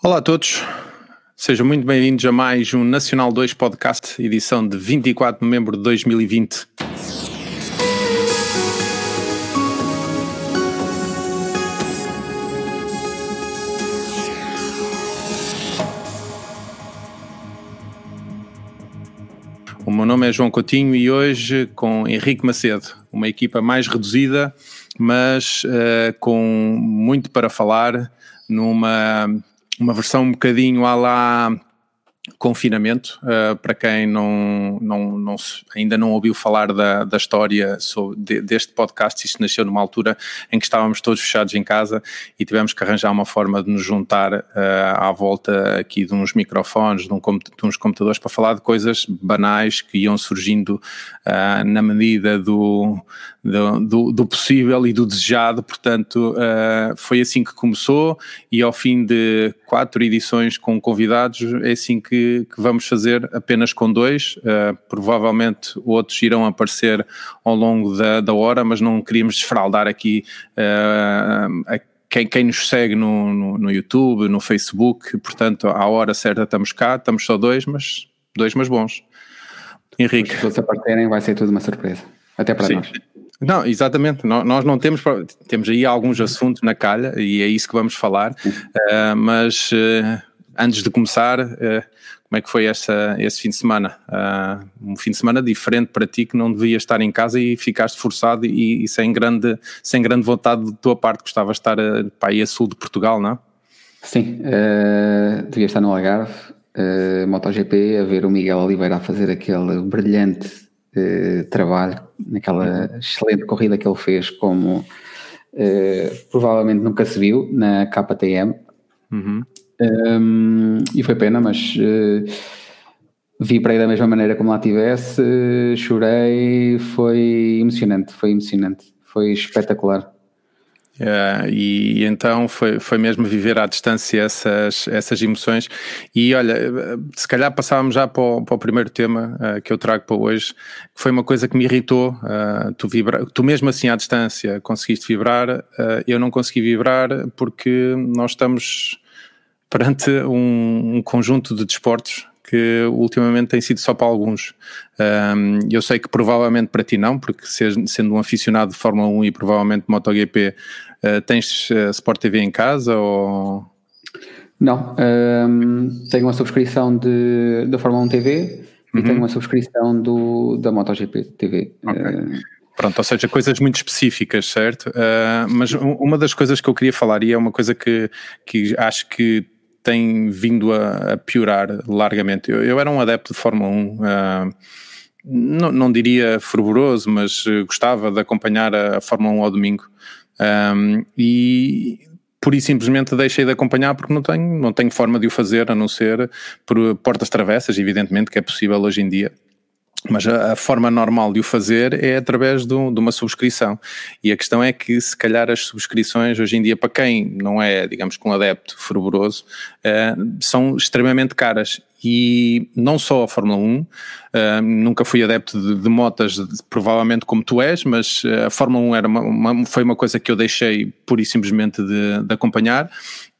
Olá a todos, sejam muito bem-vindos a mais um Nacional 2 Podcast, edição de 24 de novembro de 2020. O meu nome é João Coutinho e hoje com Henrique Macedo, uma equipa mais reduzida, mas uh, com muito para falar numa uma versão um bocadinho à lá confinamento, uh, para quem não, não, não, ainda não ouviu falar da, da história sobre, de, deste podcast, isto nasceu numa altura em que estávamos todos fechados em casa e tivemos que arranjar uma forma de nos juntar uh, à volta aqui de uns microfones, de, um, de, uns computadores para falar de coisas banais que iam surgindo uh, na medida do, do, do, do, possível e do desejado, portanto foi assim que começou e ao fim de quatro edições com convidados é assim que que, vamos fazer apenas com dois. Uh, provavelmente outros irão aparecer ao longo da, da hora, mas não queríamos desfraldar aqui uh, a quem, quem, nos segue no, no, no, YouTube, no Facebook, portanto, à hora certa estamos cá, estamos só dois, mas dois, mas bons. Henrique. Se todos aparecerem, vai ser tudo uma surpresa. Até para Sim. nós. Não, exatamente. Nós não temos, temos aí alguns assuntos na calha e é isso que vamos falar, uh, mas uh, antes de começar, uh, como é que foi essa, esse fim de semana? Uh, um fim de semana diferente para ti que não devias estar em casa e ficaste forçado e, e sem, grande, sem grande vontade de tua parte, gostavas de estar uh, para aí a sul de Portugal, não? Sim, uh, devia estar no Algarve, uh, MotoGP, a ver o Miguel Oliveira a fazer aquele brilhante uh, trabalho, naquela excelente corrida que ele fez, como provavelmente nunca se viu na KTM. Uhum. Um, e foi pena, mas uh, vibrei da mesma maneira como lá estivesse, uh, chorei, foi emocionante, foi emocionante, foi espetacular. Uh, e, e, então foi, foi mesmo viver à distância essas, essas emoções. E olha, se calhar passávamos já para o, para o primeiro tema uh, que eu trago para hoje, que foi uma coisa que me irritou. Uh, tu, vibra, tu mesmo assim à distância conseguiste vibrar, eu não consegui vibrar porque nós estamos perante um, um conjunto de desportos que ultimamente tem sido só para alguns. Um, eu sei que provavelmente para ti não, porque sendo um aficionado de Fórmula 1 e provavelmente MotoGP, uh, tens uh, Sport TV em casa ou... Não, um, tenho uma subscrição de, da Fórmula 1 TV uhum. e tenho uma subscrição do, da MotoGP TV. Okay. Uh, Pronto, ou seja, coisas muito específicas, certo? Uh, mas uma das coisas que eu queria falar, e é uma coisa que, que acho que tem vindo a, a piorar largamente. Eu, eu, era um adepto de Fórmula 1, uh, ah, não, não, diria fervoroso, mas gostava de acompanhar a, Fórmula 1 ao domingo. Um, e por isso simplesmente deixei de acompanhar porque não tenho, não tenho forma de o fazer a não ser por portas travessas, evidentemente que é possível hoje em dia. Mas a, a, forma normal de o fazer é através do, de uma subscrição. E a questão é que, se calhar, as subscrições hoje em dia, para quem não é, digamos, com um adepto fervoroso, uh, são extremamente caras. E não só a Fórmula 1, uh, eh, nunca fui adepto de, de motas, de, provavelmente como tu és, mas eh, a Fórmula 1 era uma, uma, foi uma coisa que eu deixei pura e simplesmente de, de acompanhar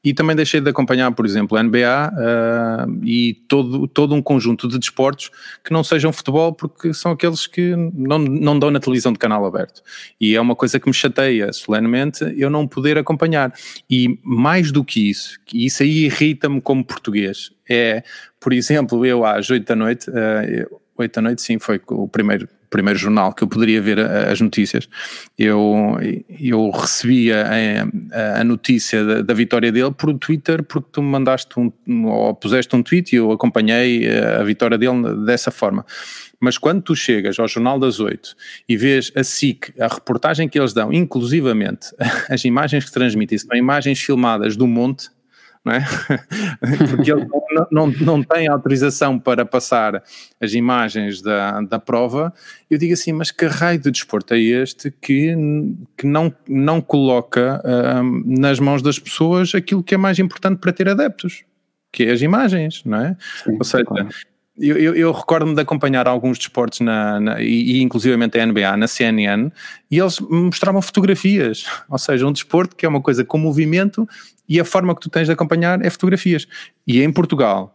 e também deixei de acompanhar, por exemplo, a NBA uh, e todo, todo um conjunto de desportos que não sejam futebol, porque são aqueles que não, não dão na televisão de canal aberto. E é uma coisa que me chateia solenemente eu não poder acompanhar. E mais do que isso, que isso aí irrita-me como português, é, por exemplo, eu às 8 da noite, uh, 8 da noite sim, foi o primeiro primeiro jornal que eu poderia ver as notícias, eu, eu recebia a, a notícia da, da, vitória dele por Twitter, porque tu me mandaste um, ou puseste um tweet e eu acompanhei a vitória dele dessa forma. Mas quando tu chegas ao Jornal das Oito e vês a SIC, a reportagem que eles dão, inclusivamente as imagens que transmitem, são imagens filmadas do monte, não é? Porque ele não, não, não tem autorização para passar as imagens da, da prova. Eu digo assim, mas que raio de desporto é este que, que não, não coloca uh, nas mãos das pessoas aquilo que é mais importante para ter adeptos, que é as imagens, não é? Sim, Ou seja, claro eu, eu, eu recordo-me de acompanhar alguns desportos na, na, e, inclusivamente a NBA na CNN e eles mostravam fotografias, ou seja, um desporto que é uma coisa com movimento e a forma que tu tens de acompanhar é fotografias. E em Portugal,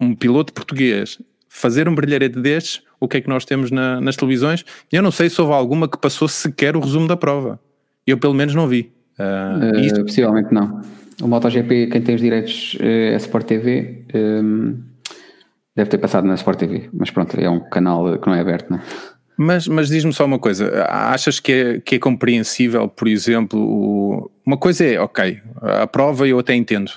um piloto português fazer um brilharete destes, o que é que nós temos na, nas televisões? Eu não sei se houve alguma que passou sequer o resumo da prova. Eu pelo menos não vi. Uh, uh, isso... Possivelmente não. O MotoGP, quem tem os direitos é Sport TV. Um, deve ter passado na Sport TV, mas pronto, é um canal que não é aberto, não é? Mas, mas diz-me só uma coisa, achas que é, que é compreensível, por exemplo, o, uma coisa é, ok, a prova eu até entendo,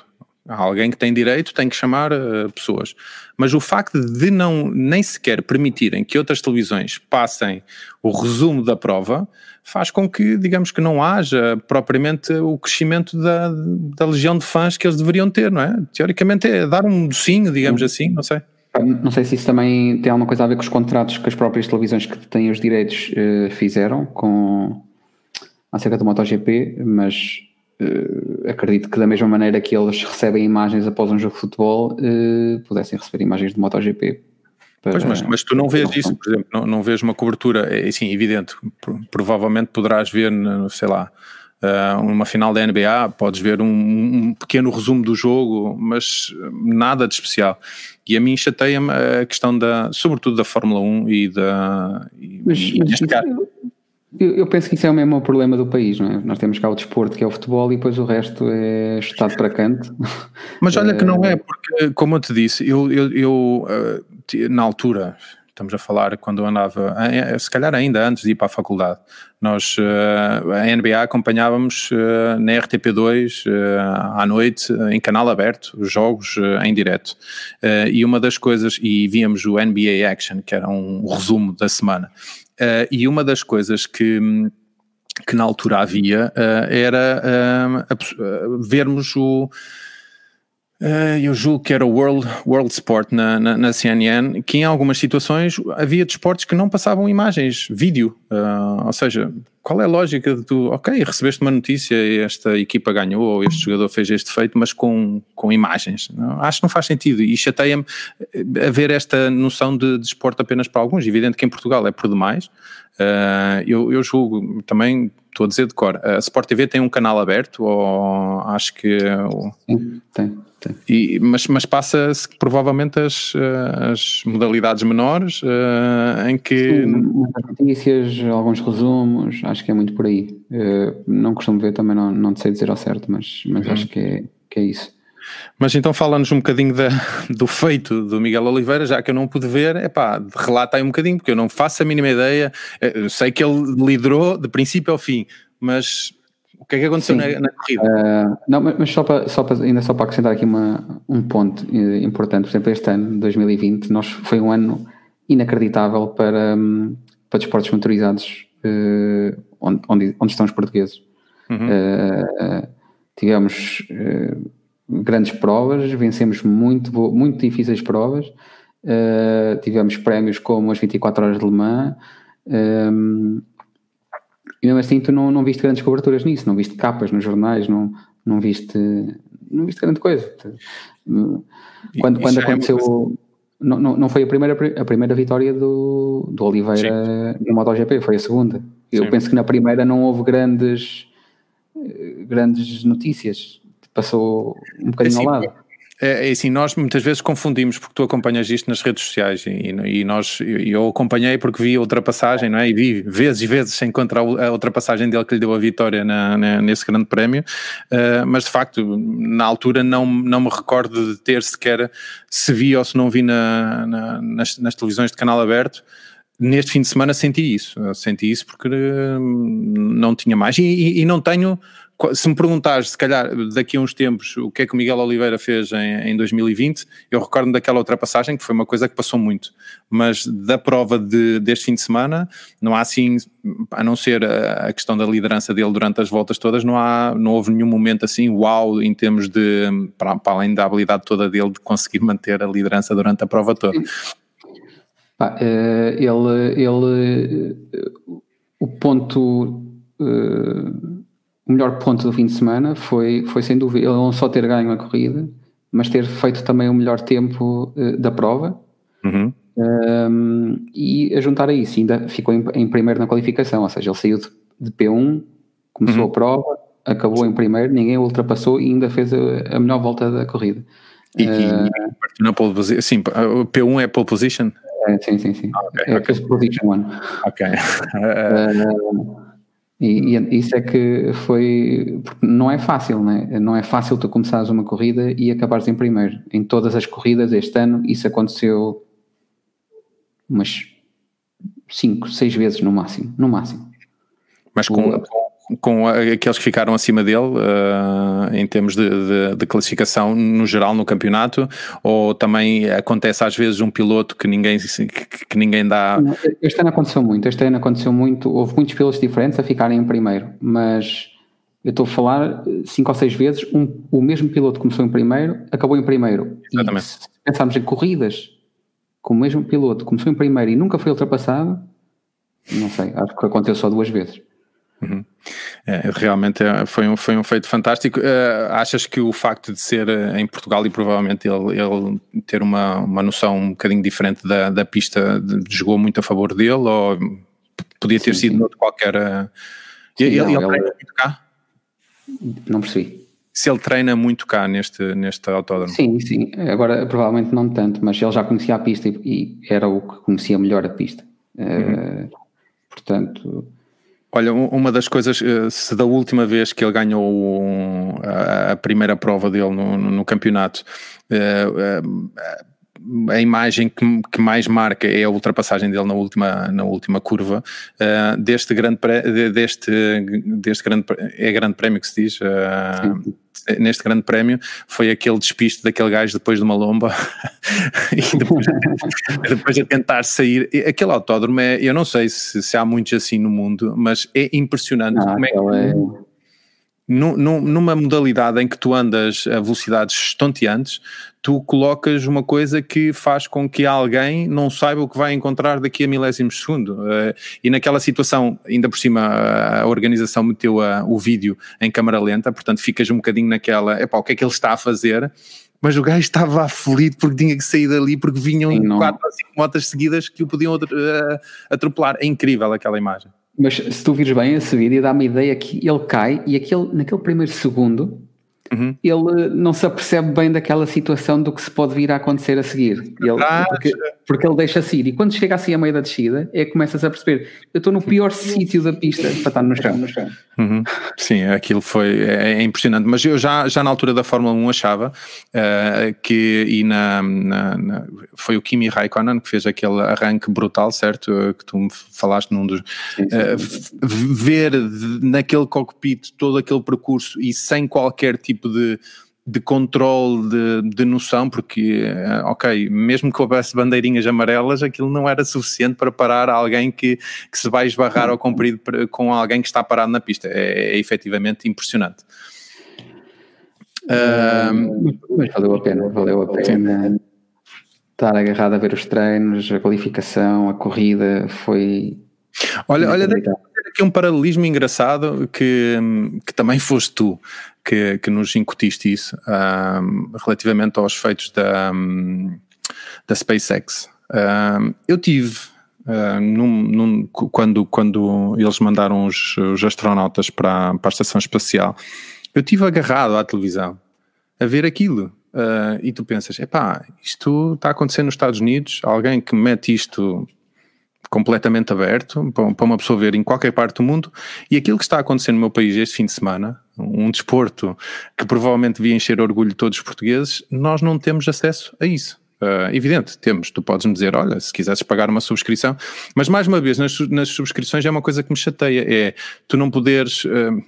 alguém que tem direito tem que chamar uh, pessoas, mas o facto de não nem sequer permitirem que outras televisões passem o resumo da prova faz com que, digamos que não haja propriamente o crescimento da, da legião de fãs que eles deveriam ter, não é? Teoricamente é dar um docinho, digamos assim, não sei. Não sei se isso também tem alguma coisa a ver com os contratos que as próprias televisões que têm os direitos uh, fizeram com acerca do MotoGP, mas uh, acredito que da mesma maneira que eles recebem imagens após um jogo de futebol, uh, pudessem receber imagens do MotoGP. Para, pois, mas, mas tu não vês isso, por exemplo, não, não vês uma cobertura, é assim, evidente, provavelmente poderás ver, sei lá, uma final da NBA, podes ver um, um, pequeno resumo do jogo, mas nada de especial. E a mim chateia-me a questão da, sobretudo da Fórmula 1 e da. Mas, e mas eu, eu, penso que isso é o mesmo problema do país, não é? Nós temos cá o desporto que é o futebol e depois o resto é estado para canto. Mas olha que não é, porque, como eu te disse, eu, eu, eu uh, na altura, estamos a falar quando eu andava, se calhar ainda antes de ir para a faculdade, nós, uh, a NBA acompanhávamos na RTP2 uh, à noite, em canal aberto, os jogos em direto. e uma das coisas, e víamos o NBA Action, que era um resumo da semana. e uma das coisas que que na altura havia era vermos o eu julgo que era o World, World Sport na, na, na, CNN, que em algumas situações havia desportos que não passavam imagens, vídeo. Uh, ou seja, qual é a lógica de tu, ok, recebeste uma notícia, esta equipa ganhou, ou este jogador fez este feito, mas com, com imagens. Não, acho que não faz sentido e chateia-me eh, haver esta noção de desporto apenas para alguns. Evidente que em Portugal é por demais. Uh, eu, eu julgo também, estou a dizer de cor, a Sport TV tem um canal aberto, ou acho que. Sim, tem e, mas, mas passa-se provavelmente as, eh, as modalidades menores uh, em que. Sim, notícias, alguns resumos, acho que é muito por aí. Uh, não costumo ver, também não, não sei dizer ao certo, mas, mas uhum. acho que é, que é isso. Mas então fala-nos um bocadinho da, do feito do Miguel Oliveira, já que eu não pude ver, é pá, relata aí um bocadinho, porque eu não faço a mínima ideia. Eu sei que ele liderou de princípio ao fim, mas o que é que aconteceu na, na, corrida? Uh, não, mas só para, só para, ainda só para acrescentar aqui uma, um ponto eh, importante, por exemplo, este ano, 2020, nós, foi um ano inacreditável para, hum, para desportos motorizados uh, onde, onde, onde, estão os portugueses. Uhum. Uh, tivemos grandes provas, vencemos muito, muito difíceis provas, tivemos prémios como as 24 horas de Le Mans, um, e mesmo assim tu não, não viste grandes coberturas nisso, não viste capas nos jornais, não, não viste não viste grande coisa. Quando, quando é aconteceu. É não, não, não foi a primeira, a primeira vitória do, do Oliveira Sim. no MotoGP, foi a segunda. Eu Sim. penso que na primeira não houve grandes, grandes notícias. Passou um bocadinho é assim, ao lado. É, é assim, nós muitas vezes confundimos porque tu acompanhas isto nas redes sociais e, e nós, eu acompanhei porque vi a ultrapassagem, não é? E vi vezes e vezes sem encontrar a ultrapassagem dele que lhe deu a vitória na, na, nesse grande prémio, uh, mas de facto, na altura não, não me recordo de ter sequer se vi ou se não vi na, na nas, nas televisões de canal aberto. Neste fim de semana senti isso, senti isso porque hum, não tinha mais. E, e, e não tenho se me perguntares, se calhar, daqui a uns tempos, o que é que o Miguel Oliveira fez em, em 2020, eu recordo daquela ultrapassagem, que foi uma coisa que passou muito, mas da prova de, deste fim de semana, não há assim, a não ser a, a, questão da liderança dele durante as voltas todas, não, há, não houve nenhum momento assim, uau, em termos de, para, para além da habilidade toda dele de conseguir manter a liderança durante a prova toda. Eh, ele, ele, o ponto eh, o melhor ponto do fim de semana foi, foi sem dúvida, ele não só ter ganho a corrida, mas ter feito também o melhor tempo uh, da prova. Uhum. Um, e a juntar a isso, ainda ficou em, em, primeiro na qualificação, ou seja, ele saiu de, de P1, começou uhum. a prova, acabou em primeiro, ninguém o ultrapassou e ainda fez a, a melhor volta da corrida. E, uh, e na pole position, sim, o P1 é pole position? É, sim, sim, sim. Ah, okay, é okay. position one. Ok. uh, e, e, isso é que foi. Não é fácil, né? não é fácil tu começares uma corrida e acabares em primeiro. Em todas as corridas este ano, isso aconteceu umas 5, 6 vezes no máximo. No máximo. Mas com, o, com aqueles que ficaram acima dele uh, em termos de, de, de, classificação no geral no campeonato ou também acontece às vezes um piloto que ninguém que, que ninguém dá este ano aconteceu muito este ano aconteceu muito houve muitos pilotos diferentes a ficarem em primeiro mas eu estou a falar cinco ou seis vezes um, o mesmo piloto começou em primeiro acabou em primeiro Exatamente. e se pensarmos em corridas com o mesmo piloto começou em primeiro e nunca foi ultrapassado não sei acho que aconteceu só duas vezes Uhum. É, realmente é, foi, um, foi um feito fantástico. Uh, achas que o facto de ser uh, em Portugal e provavelmente ele, ele, ter uma, uma noção um bocadinho diferente da, da pista jogou muito a favor dele ou podia ter sim, sido sim. qualquer. Uh, sim, ele, não, ele, ele treina muito cá? Não percebi. Se ele treina muito cá neste, neste autódromo? Sim, sim. Agora provavelmente não tanto, mas ele já conhecia a pista e, e era o que conhecia melhor a pista. Uhum. Portanto Olha, uma das coisas, eh, se da última vez que ele ganhou a, primeira prova dele no, no campeonato, eh, eh, a imagem que, que, mais marca é a ultrapassagem dele na última, na última curva. Uh, deste grande deste, deste grande é grande prémio que se diz uh, neste grande prémio foi aquele despiste daquele gajo depois de uma lomba e depois, depois de tentar sair. Aquele autódromo é, eu não sei se, se há muitos assim no mundo mas é impressionante ah, como é que é numa modalidade em que tu andas a velocidades estonteantes, tu colocas uma coisa que faz com que alguém não saiba o que vai encontrar daqui a milésimos de segundo. Eh, e naquela situação, ainda por cima, a organização meteu o vídeo em câmara lenta, portanto ficas um bocadinho naquela, epá, o que é que ele está a fazer? Mas o gajo estava aflito porque tinha que sair dali porque vinham Sim, quatro ou cinco motas seguidas que o podiam uh, atropelar. É incrível aquela imagem. Mas se tu vires bem esse vídeo, dá-me a ideia que ele cai e aquele, naquele primeiro segundo Uhum. ele não se apercebe bem daquela situação do que se pode vir a acontecer a seguir. Ele, porque, porque, ele deixa-se ir. E quando chega assim a meio da descida, é que começas a perceber: eu estou no pior sítio da pista para estar no chão. No chão. Uhum. Sim, aquilo foi é, é, impressionante. Mas eu já, já na altura da Fórmula 1 achava uh, que, e na, na, na, foi o Kimi Raikkonen que fez aquele arranque brutal, certo? Que tu me falaste num dos. Uh, ver naquele cockpit todo aquele percurso e sem qualquer tipo tipo de, de controle, de, de noção, porque, eh, ok, mesmo que houvesse bandeirinhas amarelas, aquilo não era suficiente para parar alguém que, que se vai esbarrar ao comprido com alguém que está parado na pista. É, é efetivamente impressionante. Um, mas valeu a pena, valeu a pena sim. estar agarrado a ver os treinos, a qualificação, a corrida, foi. Olha, olha, aqui um paralelismo engraçado que, que também foste tu que, que nos incutiste isso um, relativamente aos feitos da, um, da SpaceX. Um, eu tive, uh, num, num, quando, quando eles mandaram os, os astronautas para, para a estação espacial, eu tive agarrado à televisão a ver aquilo. Uh, e tu pensas, epá, isto está acontecendo nos Estados Unidos, alguém que mete isto completamente aberto para uma pessoa ver em qualquer parte do mundo e aquilo que está acontecendo no meu país este fim de semana, um desporto que provavelmente devia encher orgulho de todos os portugueses, nós não temos acesso a isso. Uh, evidente, temos. Tu podes me dizer, olha, se quisesses pagar uma subscrição, mas mais uma vez, nas, nas subscrições é uma coisa que me chateia, é tu não poderes. Uh,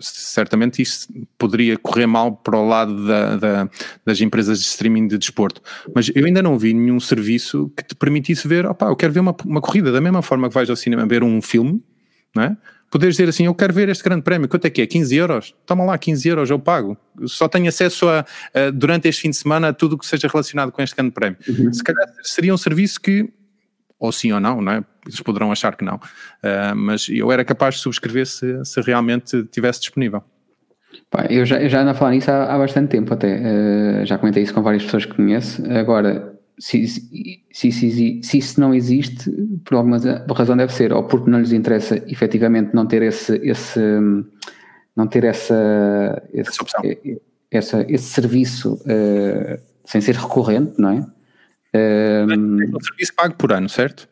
certamente isso poderia correr mal para o lado da, da, das empresas de streaming de desporto, mas eu ainda não vi nenhum serviço que te permitisse ver, opá, eu quero ver uma, uma corrida, da mesma forma que vais ao cinema ver um filme, não é? Poderes dizer assim, eu quero ver este grande prémio, quanto é que é? 15 euros? Toma lá, 15 euros, eu pago. Só tenho acesso a, a durante este fim de semana a tudo o que seja relacionado com este grande prémio. Uhum. Se calhar seria um serviço que ou sim ou não, não é? Eles poderão achar que não, uh, mas eu era capaz de subscrever se, se realmente tivesse disponível. Pá, eu já, eu já ando a falar nisso há, há bastante tempo até, uh, já comentei isso com várias pessoas que conheço. Agora, se, se, se, se, isso não existe, por alguma razão deve ser, ou porque não lhes interessa efetivamente não ter esse, esse não ter essa, esse, essa, esse serviço uh, sem ser recorrente, não é? Um, um serviço pago por ano, certo?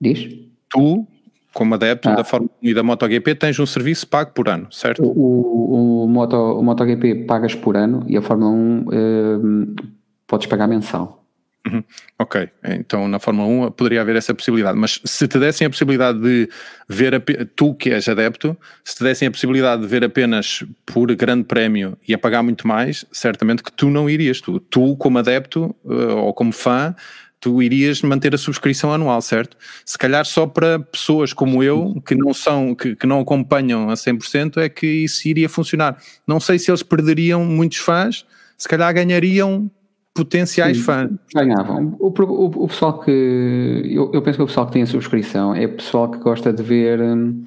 Diz? Tu, como adepto ah. da Fórmula 1 e da MotoGP, tens um serviço pago por ano, certo? O, o, o, Moto, o MotoGP pagas por ano e a Fórmula 1 um, podes pagar mensal. Uhum. Ok, então na Fórmula 1 poderia haver essa possibilidade, mas se te dessem a possibilidade de ver, a, tu que és adepto, se te dessem a possibilidade de ver apenas por grande prémio e a pagar muito mais, certamente que tu não irias, tu, tu como adepto uh, ou como fã, tu irias manter a subscrição anual, certo? Se calhar só para pessoas como eu, que não são, que, que não acompanham a 100%, é que isso iria funcionar. Não sei se eles perderiam muitos fãs, se calhar ganhariam potenciais Sim, fãs. Ganhavam. O, o, o, pessoal que. Eu, eu, penso que o pessoal que tem a subscrição é o pessoal que gosta de ver hum,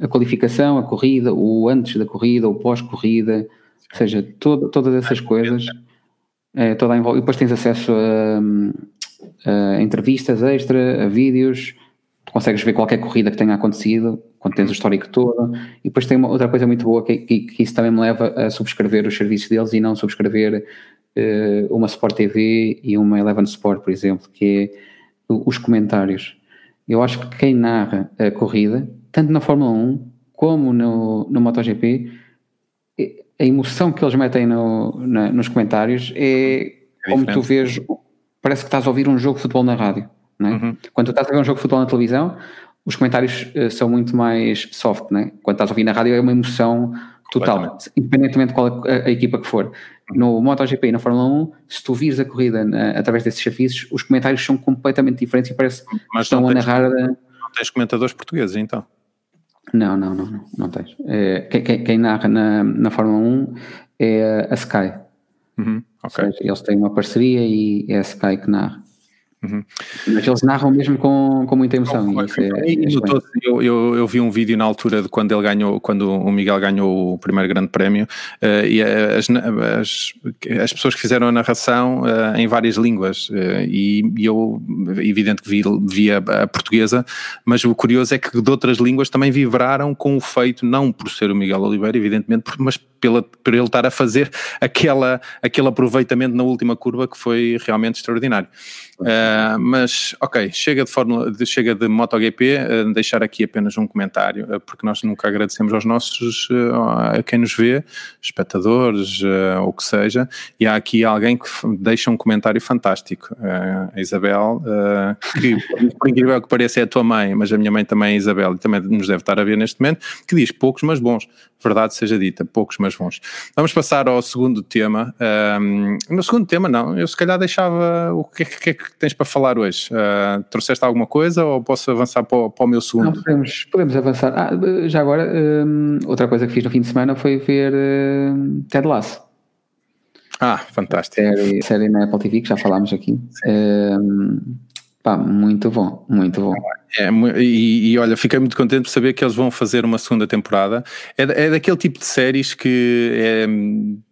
a qualificação, a corrida, o antes da corrida, o pós-corrida, ou seja, todo, todas essas coisas. É, toda a, e depois tens acesso a, hum, a, entrevistas extra, a vídeos, consegues ver qualquer corrida que tenha acontecido, quando tens o histórico todo. E depois tem uma outra coisa muito boa que, que, que, isso também me leva a subscrever os serviços deles e não subscrever uma Sport TV e uma Eleven Sport, por exemplo, que é os comentários. Eu acho que quem narra a corrida, tanto na Fórmula 1 como no, no MotoGP, a emoção que eles metem no, na, nos comentários é, é como tu vês, parece que estás a ouvir um jogo de futebol na rádio. É? Uhum. Quando tu estás a ver um jogo de futebol na televisão, os comentários uh, são muito mais soft, né? quando estás a ouvir na rádio é uma emoção total, independentemente de qual a, a, equipa que for no MotoGP e na Fórmula 1, se tu vires a corrida na, através desses serviços, os comentários são completamente diferentes e parece que estão a narrar. Não tens comentadores portugueses então? Não, não, não, não, não tens. É, quem, quem, narra na, na Fórmula 1 é a Sky. Uhum, okay. seja, eles têm uma parceria e é a Sky que narra. Uhum. Mas eles narram mesmo com, com muita emoção. Isso é, é eu, eu, eu, vi um vídeo na altura de quando ele ganhou, quando o Miguel ganhou o primeiro grande prémio, uh, e as, as, as, pessoas que fizeram a narração uh, em várias línguas, uh, e, e, eu, evidente que vi, vi a, a, portuguesa, mas o curioso é que de outras línguas também vibraram com o feito, não por ser o Miguel Oliveira, evidentemente, mas pela, por ele estar a fazer aquela, aquele aproveitamento na última curva que foi realmente extraordinário. Uh, mas, ok, chega de, Fórmula, de, chega de MotoGP, uh, deixar aqui apenas um comentário, uh, porque nós nunca agradecemos aos nossos, a quem nos vê, espectadores, ou o que seja, e há aqui alguém que deixa um comentário fantástico, a Isabel, que por incrível que pareça é a tua mãe, mas a minha mãe também é Isabel, e também nos deve estar a ver neste momento, que diz poucos mas bons, verdade seja dita, poucos mas bons. Vamos passar ao segundo tema, um, no segundo tema não, eu se calhar deixava o que, que, que que tens para falar hoje? Uh, trouxeste alguma coisa ou posso avançar para o, para o meu segundo? Não, podemos, podemos avançar. Ah, já agora, um, outra coisa que fiz no fim de semana foi ver uh, Ted Lasso. Ah, fantástico. Série, série na Apple TV, que já falámos aqui. Um, pá, muito bom, muito bom. É, e, e, olha, fiquei muito contente por saber que eles vão fazer uma segunda temporada. É, é daquele tipo de séries que é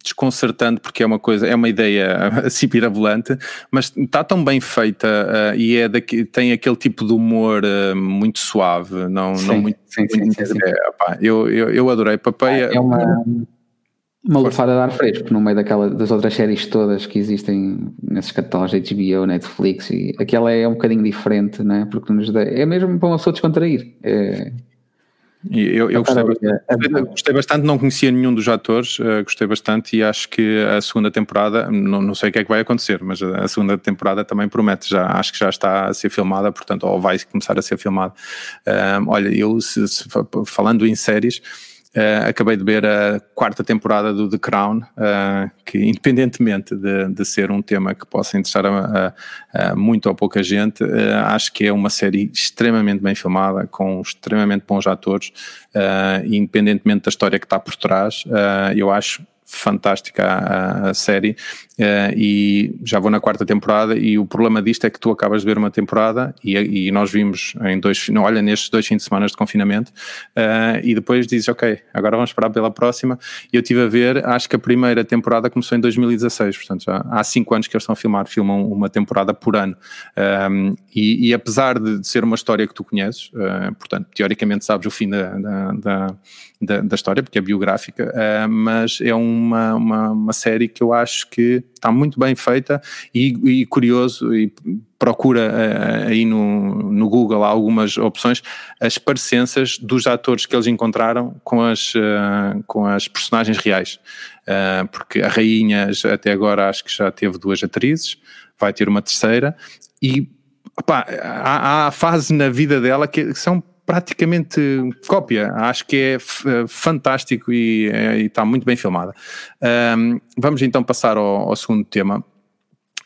desconcertante porque é uma coisa, é uma ideia assim pirabolante, mas está tão bem feita uh, e é daqui, tem aquele tipo de humor uh, muito suave, não, sim, não muito. Sim, sim, muito, sim, é, eu, eu, eu adorei. Papai, é, é uma uma lufada de ar fresco no meio daquela, das outras séries todas que existem nesses catálogos HBO, Netflix e aquela é um bocadinho diferente, né? porque nos dá, é mesmo para uma pessoa descontrair. É, eu, eu gostei, bastante, gostei, bastante, não conhecia nenhum dos atores, uh, gostei bastante e acho que a segunda temporada, não, não sei o que é que vai acontecer, mas a, segunda temporada também promete, já acho que já está a ser filmada, portanto, ou vai começar a ser filmada. Uh, olha, eu se, se, falando em séries, Uh, acabei de ver a quarta temporada do The Crown, uh, que independentemente de, de, ser um tema que possa interessar a, a, a muito ou pouca gente, uh, acho que é uma série extremamente bem filmada, com extremamente bons atores, independentemente da história que está por trás, eu acho fantástica a, a série uh, e já vou na quarta temporada e o problema disto é que tu acabas de ver uma temporada e, e nós vimos em dois, não, olha, nestes dois fins de semana de confinamento uh, e depois dizes, ok, agora vamos esperar pela próxima. E eu estive a ver, acho que a primeira temporada começou em 2016, portanto já há cinco anos que eles estão a filmar, filmam uma temporada por ano. Um, e, e, apesar de ser uma história que tu conheces, uh, portanto, teoricamente sabes o fim da, da, da da, da, história, porque é biográfica, uh, mas é uma, uma, uma, série que eu acho que está muito bem feita e, e curioso e procura uh, aí no, no Google algumas opções as parecenças dos atores que eles encontraram com as, uh, com as personagens reais, porque a Rainha até agora acho que já teve duas atrizes, vai ter uma terceira e opa, há, há fase na vida dela que são praticamente cópia. Acho que é eh, fantástico e, é, e, está muito bem filmada. Um, vamos então passar ao, ao, segundo tema.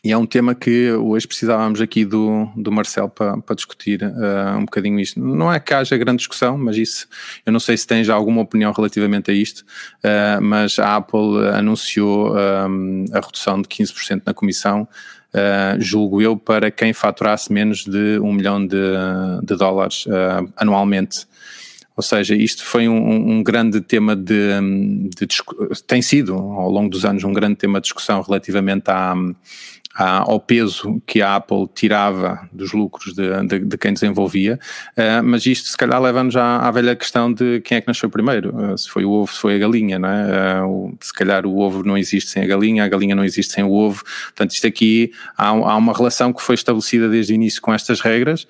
E é um tema que hoje precisávamos aqui do, do Marcel para, discutir uh, um bocadinho isto. Não é que haja grande discussão, mas isso, eu não sei se tens alguma opinião relativamente a isto, uh, mas a Apple anunciou um, a redução de 15% na comissão uh, julgo eu, para quem faturasse menos de um milhão de, de dólares uh, anualmente. Ou seja, isto foi um, um grande tema de, de, tem sido ao longo dos anos um grande tema de discussão relativamente à, ao peso que a Apple tirava dos lucros de, de, de quem desenvolvia, uh, mas isto se calhar leva-nos à, à, velha questão de quem é que nasceu primeiro, uh, se foi o ovo, se foi a galinha, não é? Uh, se calhar o ovo não existe sem a galinha, a galinha não existe sem o ovo, portanto isto aqui há, há uma relação que foi estabelecida desde o início com estas regras,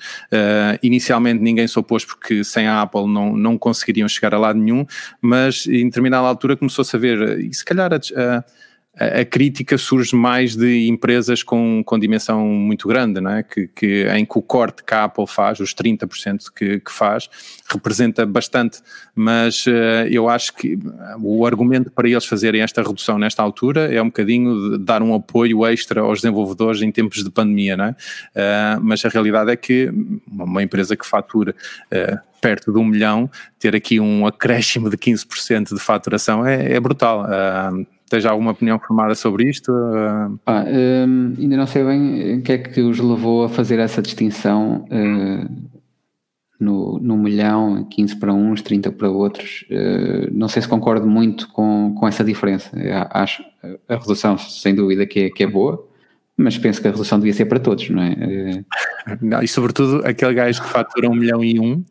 inicialmente ninguém se opôs porque sem a Apple não, não conseguiriam chegar a lado nenhum, mas em determinada altura começou-se a ver, e se calhar a, crítica surge mais de empresas com, com dimensão muito grande, não é? que, que, em que o corte que a Apple faz, os 30% que, que faz, representa bastante, mas uh, eu acho que o argumento para eles fazerem esta redução nesta altura é um bocadinho de dar um apoio extra aos desenvolvedores em tempos de pandemia, não é? Uh, mas a realidade é que uma empresa que fatura uh, perto de um milhão, ter aqui um acréscimo de 15% de faturação é, é brutal. Uh, Tens alguma opinião formada sobre isto? Ah, um, ainda não sei bem o que é que os levou a fazer essa distinção uh, no, no milhão, 15 para uns, 30 para outros. Uh, não sei se concordo muito com, com essa diferença. Acho a redução, sem dúvida, que é, que é boa, mas penso que a redução devia ser para todos, não é? Uh, não, e sobretudo aquele gajo que fatura um milhão e um,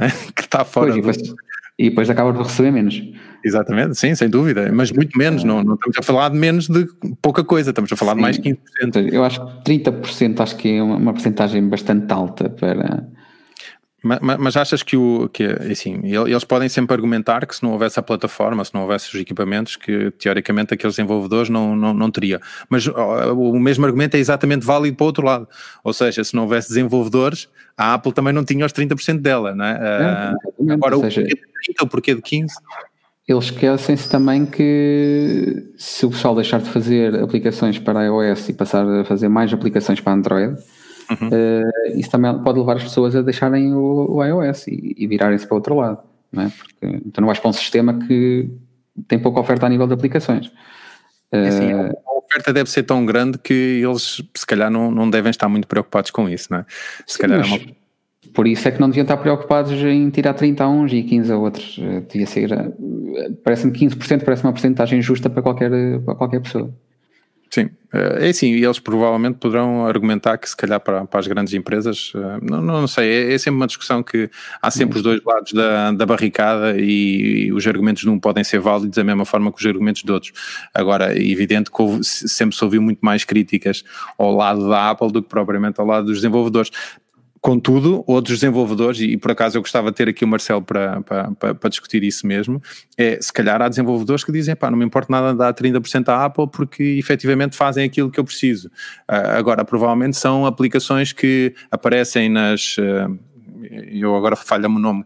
é? que está fora. Pois, e, depois, e depois acaba por receber menos. Exatamente, sim, sem dúvida, mas muito menos, não, não estamos a falar de menos de pouca coisa, estamos a falar sim. de mais 15%. Eu acho que 30% acho que é uma, uma porcentagem bastante alta para... Mas, mas, achas que, o, que assim, eles podem sempre argumentar que se não houvesse a plataforma, se não houvesse os equipamentos, que teoricamente aqueles desenvolvedores não, não, não teria. Mas o mesmo argumento é exatamente válido para o outro lado. Ou seja, se não houvesse desenvolvedores, a Apple também não tinha os 30% dela, não é? é agora, o porquê de 30 ou o porquê de 15? Eles esquecem-se também que se o pessoal deixar de fazer aplicações para iOS e passar a fazer mais aplicações para Android, uhum. uh, isso também pode levar as pessoas a deixarem o, o iOS e, e virarem-se para o outro lado. Não é? Porque, então não vais para um sistema que tem pouca oferta a nível de aplicações. É assim, uh, a oferta deve ser tão grande que eles se calhar não, não devem estar muito preocupados com isso, não é? Se calhar é uma por isso é que não deviam estar preocupados em tirar 30 a uns e 15 a outros. Eh, devia ser. Eh, parece-me 15% parece uma porcentagem justa para qualquer, para qualquer pessoa. Sim, eh, é assim, eles provavelmente poderão argumentar que se calhar para, para as grandes empresas, não, não sei, é, é, sempre uma discussão que há sempre os dois lados da, da barricada e, e, os argumentos de um podem ser válidos da mesma forma que os argumentos de outros. Agora, é evidente que houve, sempre se ouviu muito mais críticas ao lado da Apple do que propriamente ao lado dos desenvolvedores. Contudo, outros desenvolvedores, e por acaso eu gostava de ter aqui o Marcelo para, para, para, discutir isso mesmo, é se calhar há desenvolvedores que dizem, pá, não me importa nada dar 30% à Apple porque efetivamente fazem aquilo que eu preciso. Uh, agora, provavelmente são aplicações que aparecem nas. Uh, eu agora falha-me o nome,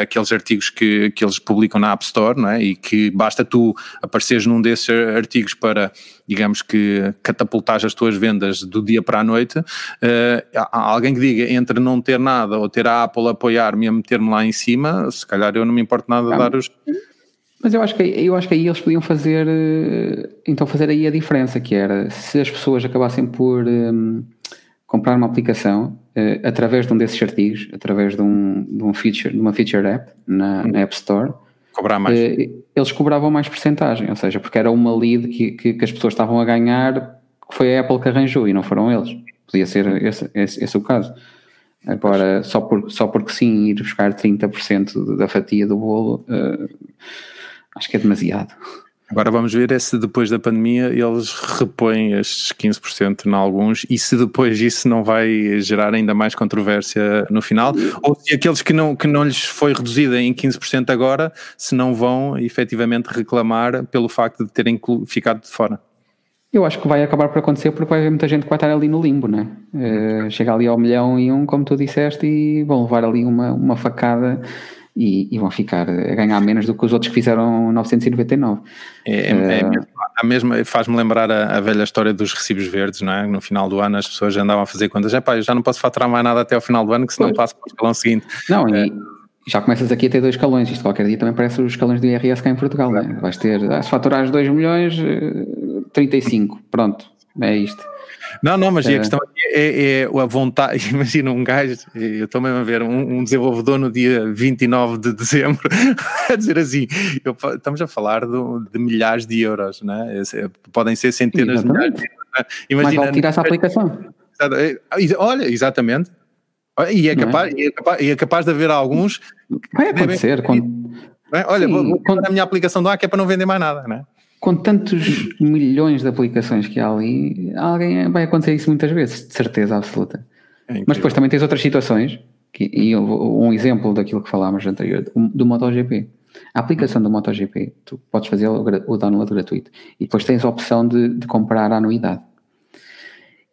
aqueles artigos que, que eles publicam na App Store, não é? E que basta tu apareceres num desses artigos para, digamos que, catapultar as tuas vendas do dia para a noite. Uh, há alguém que diga entre não ter nada ou ter a Apple apoiar-me a meter-me lá em cima, se calhar eu não me importo nada de dar os. Mas eu acho que eu acho que aí eles podiam fazer eh, então fazer aí a diferença que era se as pessoas acabassem por um, comprar uma aplicação uh, através de um desses artigos, através de um, de um feature, de uma feature app na, na App Store, cobrar mais. Uh, eles cobravam mais porcentagem, ou seja, porque era uma lead que, que, que, as pessoas estavam a ganhar, que foi a Apple que arranjou e não foram eles. Podia ser esse, esse, esse o caso. Agora, só, por, só porque sim, ir buscar 30% da fatia do bolo, uh, acho que é demasiado. Agora vamos ver é se depois da pandemia eles repõem estes 15% em alguns e se depois isso não vai gerar ainda mais controvérsia no final, ou se aqueles que não, que não lhes foi reduzida em 15% agora, se não vão efetivamente reclamar pelo facto de terem ficado de fora. Eu acho que vai acabar por acontecer porque vai haver muita gente que vai estar ali no limbo, né? Uh, chega ali ao milhão e um, como tu disseste, e vão levar ali uma, uma facada e, e, vão ficar a ganhar menos do que os outros que fizeram 999. É, é, uh, é a mesma, faz-me lembrar a, a, velha história dos recibos verdes, não é? No final do ano as pessoas andavam a fazer contas, é pá, eu já não posso faturar mais nada até ao final do ano, que senão pois. passo para o escalão seguinte. Não, uh, e já começas aqui a ter dois escalões, isto qualquer dia também parece os escalões do IRS cá em Portugal, né? Vais ter, se faturares 2 milhões 35, pronto, é isto. Não, não, mas é. a questão é, é, a vontade. Imagina um gajo, eu estou mesmo a ver um, um, desenvolvedor no dia 29 de dezembro a dizer assim: eu, estamos a falar de, de, milhares de euros, né? podem ser centenas exatamente. de milhares de euros. Né? Imagina, Mas tirar essa aplicação. É, olha, exatamente. E é, capaz, é? é capaz, é capaz de haver alguns. Vai acontecer. Devem, quando... Olha, Sim, vou, vou quando... a minha aplicação do A que é para não vender mais nada, né? Com tantos milhões de aplicações que há ali, alguém vai acontecer isso muitas vezes, de certeza absoluta. É Mas depois também tens outras situações, que, e um exemplo daquilo que falámos anterior, do MotoGP. A aplicação do MotoGP, tu podes fazer o download gratuito e depois tens a opção de, de comprar a anuidade.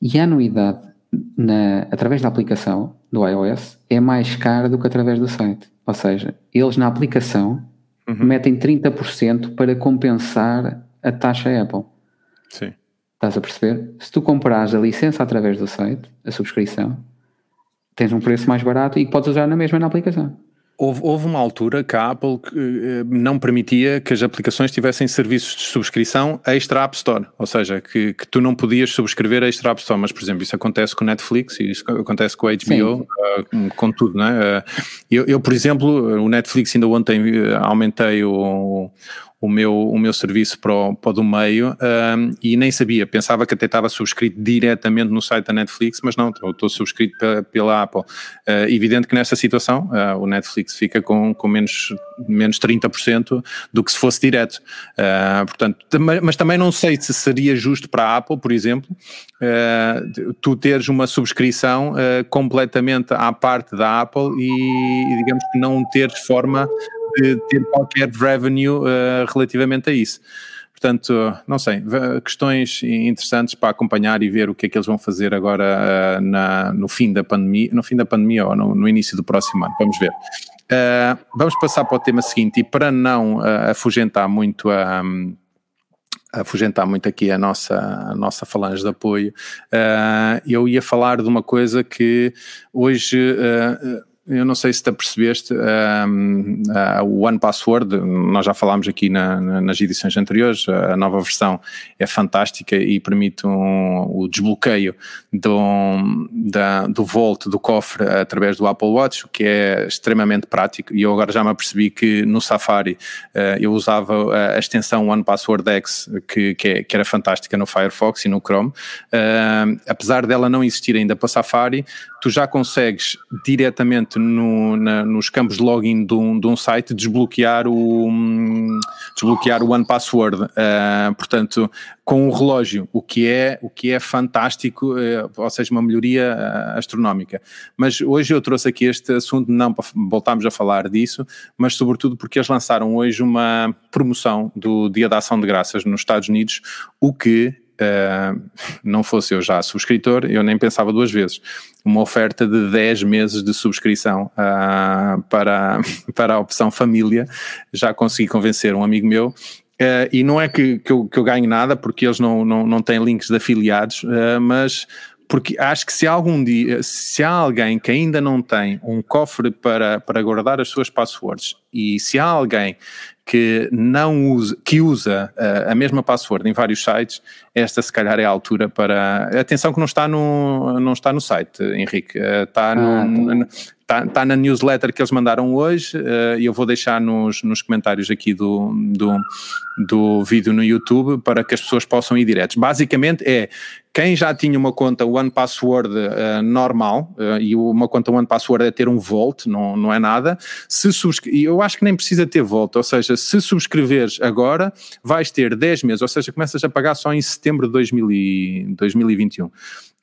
E a anuidade, na, através da aplicação do iOS, é mais cara do que através do site. Ou seja, eles na aplicação uhum. metem 30% para compensar a taxa Apple. Sim. Estás a perceber? Se tu comprares a licença através do site, a subscrição, tens um preço mais barato e podes usar na mesma na aplicação. Houve, houve, uma altura que a Apple eh, não permitia que as aplicações tivessem serviços de subscrição extra App Store, ou seja, que, que tu não podias subscrever extra App Store, mas por exemplo isso acontece com Netflix e isso acontece com a HBO, uh, eh, com tudo, né? Uh, eu, eu, por exemplo, o Netflix ainda ontem aumentei o, o meu, o meu serviço para o, para o do meio um, e nem sabia, pensava que até estava subscrito diretamente no site da Netflix, mas não, estou subscrito pela, Apple. Uh, evidente que nessa situação uh, o Netflix fica com, com menos, menos 30% do que se fosse direto. Uh, portanto, mas também não sei se seria justo para a Apple, por exemplo, tu teres uma subscrição completamente à parte da Apple e, e digamos que não teres forma de ter qualquer revenue uh, relativamente a isso. Portanto, não sei, questões interessantes para acompanhar e ver o que é que eles vão fazer agora uh, na, no fim da pandemia, no fim da pandemia ou no, no início do próximo ano. Vamos ver. Uh, vamos passar para o tema seguinte e para não uh, afugentar muito a. Um, afugentar muito aqui a nossa, a nossa falange de apoio, eu ia falar de uma coisa que hoje eu não sei se te apercebeste, um, uh, o One Password, nós já falámos aqui na, na, nas edições anteriores, a nova versão é fantástica e permite um, o desbloqueio do, da, do Vault, do cofre, através do Apple Watch, o que é extremamente prático. E eu agora já me apercebi que no Safari uh, eu usava a extensão One Password X, que, que, é, que, era fantástica no Firefox e no Chrome. Uh, apesar dela não existir ainda para Safari, tu já consegues diretamente no, na, nos campos de login de um, de um site desbloquear o, desbloquear o One Password, uh, portanto, com o relógio, o que é, o que é fantástico, uh, ou seja, uma melhoria uh, astronómica. Mas hoje eu trouxe aqui este assunto, não para voltarmos a falar disso, mas sobretudo porque eles lançaram hoje uma promoção do Dia da Ação de Graças nos Estados Unidos, o que uh, não fosse eu já subscritor, eu nem pensava duas vezes. Uma oferta de 10 meses de subscrição uh, para, para a opção família, já consegui convencer um amigo meu Uh, e não é que, que, eu, que eu ganhe nada, porque eles não, não, não têm links de afiliados, uh, mas porque acho que se algum dia, se há alguém que ainda não tem um cofre para, para guardar as suas passwords e se há alguém que não usa, que usa uh, a mesma password em vários sites, esta se calhar é a altura para. Atenção que não está no, não está no site, Henrique. Uh, está, ah, no, tá. Está, na newsletter que eles mandaram hoje e eu vou deixar nos, nos comentários aqui do, do, do vídeo no YouTube para que as pessoas possam ir diretos. Basicamente é quem já tinha uma conta One Password uh, normal, uh, e uma conta One Password é ter um Volt, não, não é nada, se e eu acho que nem precisa ter Volt, ou seja, se subscreveres agora, vais ter 10 meses, ou seja, começas a pagar só em setembro de 2000 e, 2021.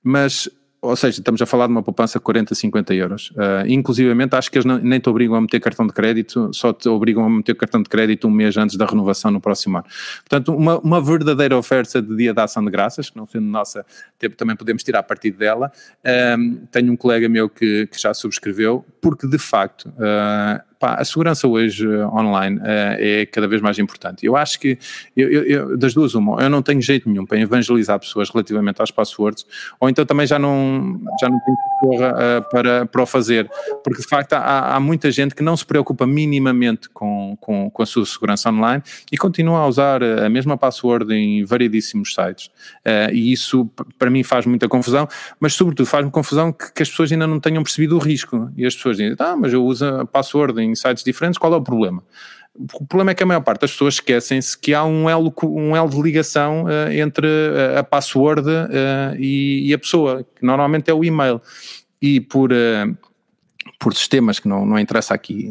Mas ou seja, estamos a falar de uma poupança de 40, 50 euros. Uh, inclusivamente, acho que eles não, nem te obrigam a meter cartão de crédito, só te obrigam a meter cartão de crédito um mês antes da renovação no próximo ano. Portanto, uma, uma verdadeira oferta de Dia da Ação de Graças, que não sendo nossa, também podemos tirar partido dela. Uh, tenho um colega meu que, que já subscreveu, porque de facto. Uh, pá, a segurança hoje uh, online uh, é cada vez mais importante. Eu acho que, eu, eu, das duas, uma, eu não tenho jeito nenhum para evangelizar pessoas relativamente às passwords, ou então também já não, já não tenho porra uh, para, para o fazer, porque de facto há, há, muita gente que não se preocupa minimamente com, com, com, a sua segurança online e continua a usar a mesma password em variedíssimos sites. e isso para mim faz muita confusão, mas sobretudo faz-me confusão que, que, as pessoas ainda não tenham percebido o risco. E as pessoas dizem, ah, mas eu uso a password em sites diferentes, qual é o problema? O problema é que a maior parte das pessoas esquecem-se que há um elo, um elo de ligação uh, entre a, a password uh, e, e, a pessoa, que normalmente é o e-mail. E por, uh, por sistemas que não, não interessa aqui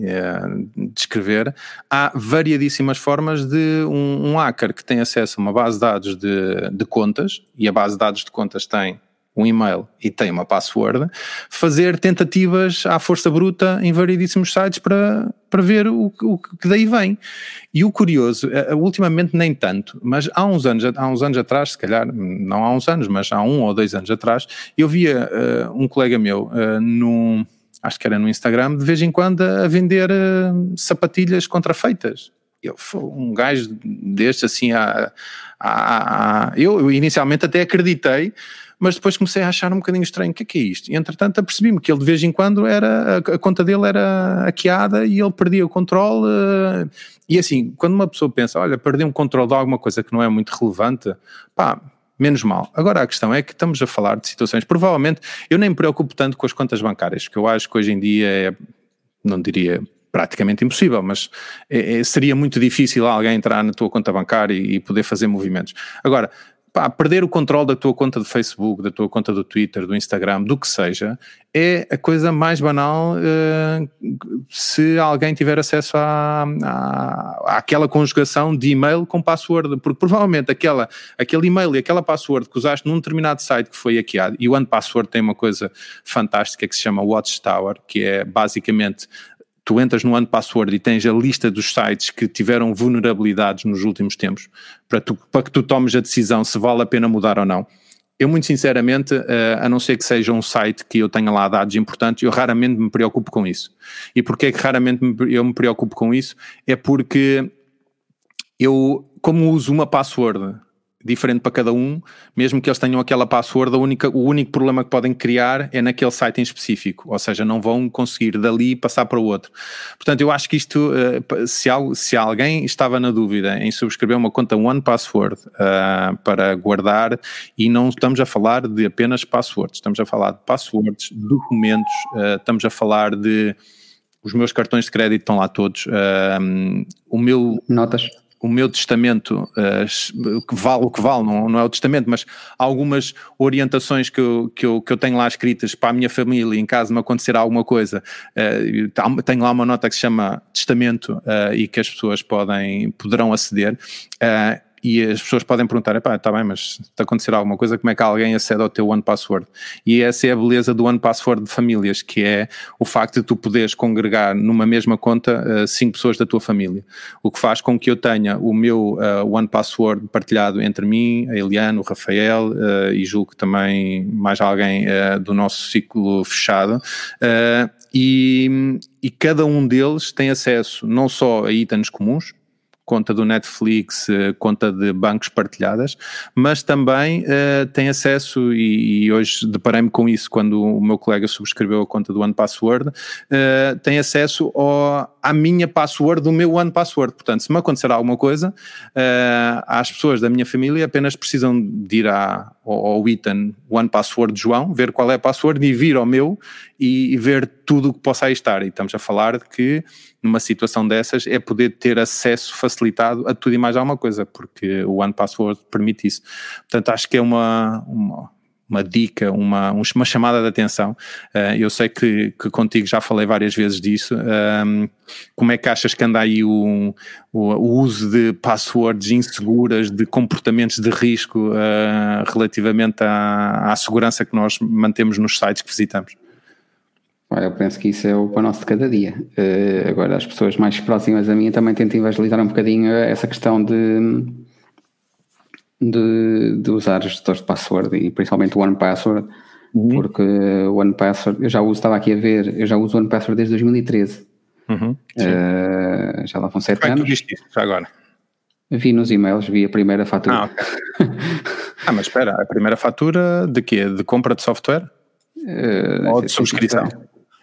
descrever, há variadíssimas formas de um, um hacker que tem acesso a uma base de dados de, de contas, e a base de dados de contas tem um e-mail e tem uma password, fazer tentativas à força bruta em variedíssimos sites para, para ver o, o que daí vem. E o curioso, eh, eh, ultimamente nem tanto, mas há uns anos, há uns anos atrás, se calhar, não há uns anos, mas há um ou dois anos atrás, eu via uh, um colega meu uh, num, acho que era no Instagram, de vez em quando a vender uh, sapatilhas contrafeitas. Eu, um gajo deste assim, a, a, a, eu inicialmente até acreditei, mas depois comecei a achar um bocadinho estranho, o que é que é isto? E entretanto apercebi-me que ele de vez em quando era, a, conta dele era hackeada e ele perdia o controle, uh, e assim, quando uma pessoa pensa, olha, perdi um controle de alguma coisa que não é muito relevante, pá, menos mal. Agora a questão é que estamos a falar de situações, provavelmente, eu nem me preocupo tanto com as contas bancárias, que eu acho que hoje em dia é, não diria praticamente impossível, mas é, é, seria muito difícil alguém entrar na tua conta bancária e, e poder fazer movimentos. Agora, pá, perder o controle da tua conta do Facebook, da tua conta do Twitter, do Instagram, do que seja, é a coisa mais banal uh, se alguém tiver acesso à, à, àquela conjugação de e-mail com password, porque provavelmente aquela, aquele e-mail e aquela password que usaste num determinado site que foi hackeado, e o OnePassword tem uma coisa fantástica que se chama Watchtower, que é basicamente tu entras no ano password e tens a lista dos sites que tiveram vulnerabilidades nos últimos tempos para, tu, para que tu tomes a decisão se vale a pena mudar ou não. Eu, muito sinceramente, eh, a não ser que seja um site que eu tenha lá dados importantes, eu raramente me preocupo com isso. E porquê que raramente eu me preocupo com isso? É porque eu, como uso uma password diferente para cada um, mesmo que eles tenham aquela password, única, o único problema que podem criar é naquele site em específico, ou seja, não vão conseguir dali passar para o outro. Portanto, eu acho que isto, eh, se, se alguém estava na dúvida em subscrever uma conta One Password uh, para guardar, e não estamos a falar de apenas passwords, estamos a falar de passwords, documentos, uh, estamos a falar de os meus cartões de crédito estão lá todos, o meu... Notas o meu testamento, uh, que vale o que vale, não, não é o testamento, mas algumas orientações que eu, que, eu, que eu tenho lá escritas para a minha família, em caso de me acontecer alguma coisa, uh, tenho lá uma nota que se chama testamento uh, e que as pessoas podem, poderão aceder e as pessoas podem perguntar, pá, está bem, mas se acontecer alguma coisa, como é que alguém acede ao teu One Password? E essa é a beleza do One Password de famílias, que é o facto de tu poderes congregar numa mesma conta uh, cinco pessoas da tua família, o que faz com que eu tenha o meu uh, One Password partilhado entre mim, a Eliane, o Rafael uh, e julgo que também mais alguém do nosso ciclo fechado, e, e cada um deles tem acesso não só a itens comuns, conta do Netflix, uh, conta de bancos partilhadas, mas também uh, tem acesso, e, e hoje deparei-me com isso quando o meu colega subscreveu a conta do OnePassword, uh, tem acesso ao, à minha password do meu OnePassword. Portanto, se me acontecer alguma coisa, às pessoas da minha família apenas precisam de ir à, ao, ao item OnePassword João, ver qual é a password e vir ao meu e, e ver tudo o que possa aí estar. E estamos a falar de que numa situação dessas é poder ter acesso facilitado a tudo e mais alguma coisa, porque o One Password permite isso. Portanto, acho que é uma, uma, uma dica, uma, uma chamada de atenção. Uh, eu sei que, que, contigo já falei várias vezes disso. Um, como é que achas que anda aí o, o, o uso de passwords inseguras, de comportamentos de risco uh, relativamente à, à segurança que nós mantemos nos sites que visitamos? Eu penso que isso é o pão nosso de cada dia. Uh, agora, as pessoas mais próximas a mim também tentam evangelizar um bocadinho essa questão de, de, de usar gestores de password e principalmente o One Password, uhum. porque o One Password, eu já uso, estava aqui a ver, eu já uso o One Password desde 2013. Uhum, uh, já lá vão 7 anos. Como é tu viste isso agora? Vi nos e-mails, vi a primeira fatura. Ah, okay. ah, mas espera, a primeira fatura de quê? De compra de software? Uh, Ou de subscrição?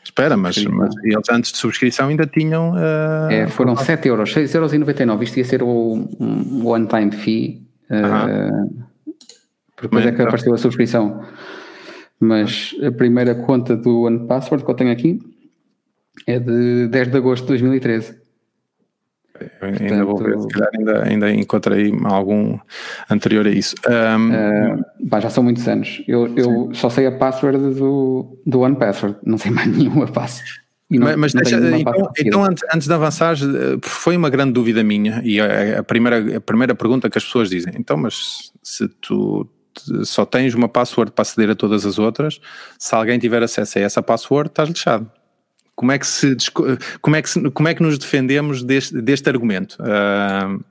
Espera, mas, mas, eles antes de subscrição ainda tinham. Uh, é, foram 7 euros, 6,99€. Isto ia ser o um one-time fee. Uh, depois é que apareceu a subscrição. Mas a primeira conta do OnePassword que eu tenho aqui é de 10 de agosto de 2013. Eu ainda Portanto, vou ver, se calhar ainda, ainda encontrei algum anterior a isso. Um, uh, pá, já são muitos anos. Eu, eu só sei a password do, do OnePassword, não sei mais nenhuma passo. Não, mas, mas deixa, então, então antes, antes de avançar, eh, foi uma grande dúvida minha e a, a, primeira, a primeira pergunta que as pessoas dizem, então mas se tu só tens uma password para aceder a todas as outras, se alguém tiver acesso a essa password, estás lixado. Como é que, se, como é que, se, como é que nos defendemos deste, deste argumento? Uh...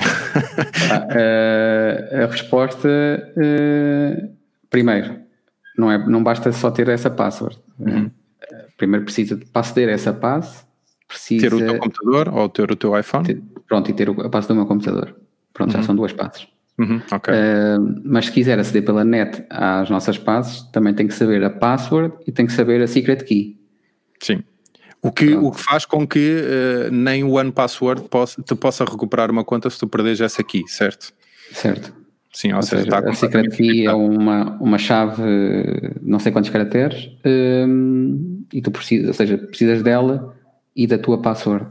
a resposta, primeiro, não, é, não basta só ter essa password. Uhum. Primeiro precisa para aceder a essa pass, precisa... Ter o teu computador ou ter o teu iPhone? Ter, pronto, e ter a pass do meu computador. Pronto, uhum. já são duas passos. Uhum, okay. uh, mas se quiser aceder pela net às nossas passes, também tem que saber a password e tem que saber a secret key. Sim. O que, o que faz com que uh, nem o One Password possa, te possa recuperar uma conta se tu perderes essa key, certo? Certo. Sim, ou, ou seja, seja a secret key é uma, uma chave, não sei quantos caracteres, um, e tu precisas, ou seja, precisas dela e da tua password.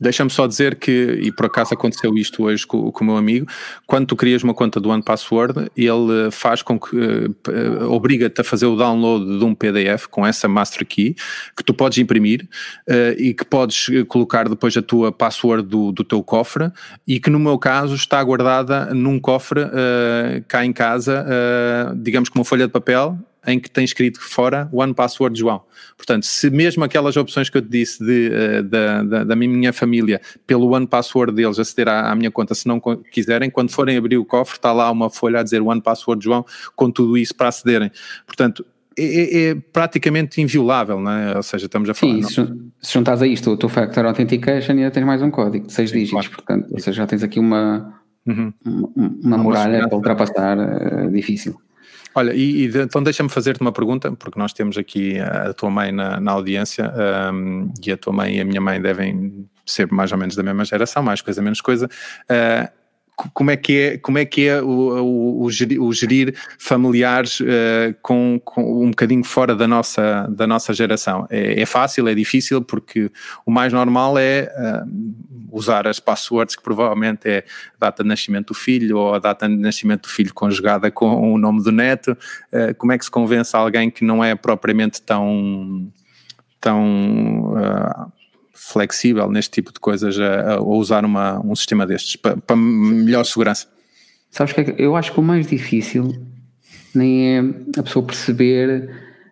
Deixa-me só dizer que, e por acaso aconteceu isto hoje com, com o meu amigo, quando tu crias uma conta do OnePassword, ele faz com que, uh, obriga-te a fazer o download de um PDF com essa Master Key, que tu podes imprimir uh, e que podes colocar depois a tua password do, do teu cofre e que no meu caso está guardada num cofre uh, cá em casa, digamos como uma folha de papel, em que tem escrito fora One Password João. Portanto, se mesmo aquelas opções que eu te disse de, uh, da, da, da, minha família, pelo One Password deles aceder à, à, minha conta, se não quiserem, quando forem abrir o cofre, está lá uma folha a dizer One Password João, com tudo isso para acederem. Portanto, é, é, é, praticamente inviolável, não é? Ou seja, estamos a falar. Sim, se, se juntas a isto o teu Factor Authentication, ainda tens mais um código de 6 dígitos, claro. portanto, ou seja, já tens aqui uma, uhum. uma, uma, muralha para ultrapassar uh, difícil. Olha, e, e então deixa-me fazer-te uma pergunta, porque nós temos aqui a, tua mãe na, na audiência um, e a tua mãe e a minha mãe devem ser mais ou menos da mesma geração, mais coisa, menos coisa. Uh, como é que é, como é, que é o, o, o, gerir, familiares uh, com, com, um bocadinho fora da nossa, da nossa geração? É, é fácil, é difícil, porque o mais normal é uh, usar as passwords, que provavelmente é a data de nascimento do filho ou a data de nascimento do filho conjugada com o nome do neto. Uh, como é que se convence alguém que não é propriamente tão tão flexível neste tipo de coisas a, a usar uma, um sistema destes para, para melhor segurança? Sabes que é eu acho que o mais difícil nem é a pessoa perceber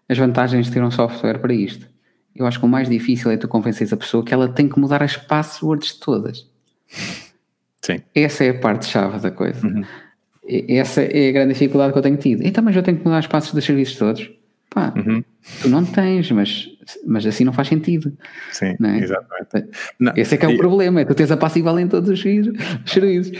as vantagens de ter um software para isto. Eu acho que o mais difícil é tu convenceres a pessoa que ela tem que mudar as passwords todas. Sim. Essa é a parte-chave da coisa. Uhum. Essa é a grande dificuldade que eu tenho tido. Então, mas eu tenho que mudar as passwords dos serviços todos. Pá, uhum. tu não tens, mas, mas assim não faz sentido. Sim, é? exatamente. Não, Esse é que é o e... problema, é tu tens a passiva em todos os serviços.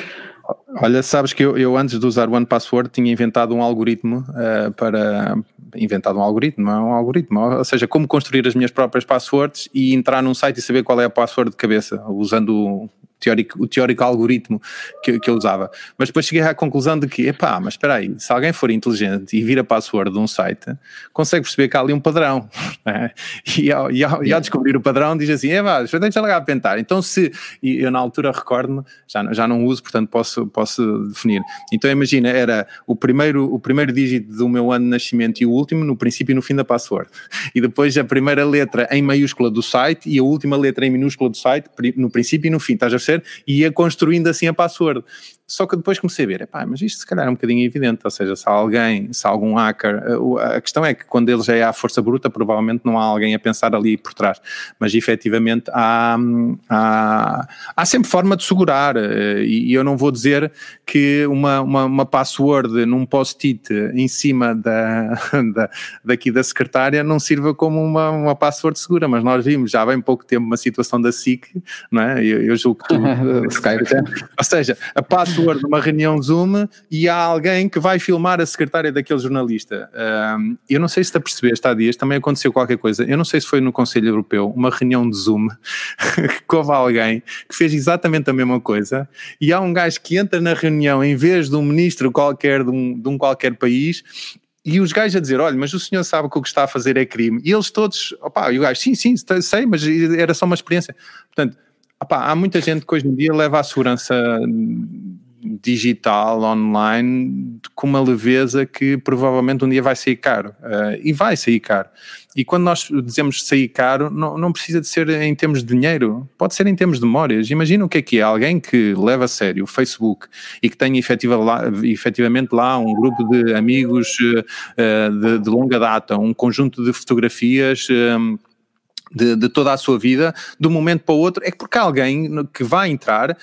Olha, sabes que eu, eu, antes de usar o One Password tinha inventado um algoritmo uh, para inventado um algoritmo, não é um algoritmo, ou seja, como construir as minhas próprias passwords e entrar num site e saber qual é a password de cabeça, usando teórico, o teórico algoritmo que, que eu usava. Mas depois cheguei à conclusão de que, epá, mas espera aí, se alguém for inteligente e vir a password de um site, consegue perceber que há ali um padrão. Né? E, ao, e, ao, e, ao, descobrir o padrão, diz assim, epá, deixa lá apentar. Então se, e eu na altura recordo-me, já, já não uso, portanto posso, posso definir. Então imagina, era o primeiro, o primeiro dígito do meu ano de nascimento e o último, no princípio e no fim da password. E depois a primeira letra em maiúscula do site e a última letra em minúscula do site, no princípio e no fim, estás a ser e ia construindo assim a password. Só que depois comecei a ver, epá, mas isto se calhar é um bocadinho evidente, ou seja, se há alguém, se há algum hacker, a questão é que quando ele já é à força bruta, provavelmente não há alguém a pensar ali por trás, mas efetivamente há, há, há sempre forma de segurar, eh, e eu não vou dizer que uma, uma, uma password num post-it em cima da, da, daqui da secretária não sirva como uma, uma password segura, mas nós vimos já há bem pouco tempo uma situação da SIC, não é? Eu, eu julgo que tu, ou seja, a password password numa reunião Zoom e há alguém que vai filmar a secretária daquele jornalista. Um, eu não sei se está a perceber, está há dias, também aconteceu qualquer coisa. Eu não sei se foi no Conselho Europeu, uma reunião de Zoom, que houve alguém que fez exatamente a mesma coisa e há um gajo que entra na reunião em vez de um ministro qualquer de um, de um qualquer país e os gajos a dizer, olha, mas o senhor sabe que o que está a fazer é crime. E eles todos, opá, e o gajo, sim, sim, sei, mas era só uma experiência. Portanto, opá, há muita gente que hoje em dia leva a segurança digital, online, com uma leveza que provavelmente um dia vai sair caro. Uh, e vai sair caro. E quando nós dizemos sair caro, não, não precisa de ser em termos de dinheiro, pode ser em termos de memórias. Imagina o que é que é alguém que leva a sério o Facebook e que tem efetiva lá, efetivamente lá um grupo de amigos uh, de, de, longa data, um conjunto de fotografias. Um, de, de, toda a sua vida, de um momento para o outro, é porque alguém que vai entrar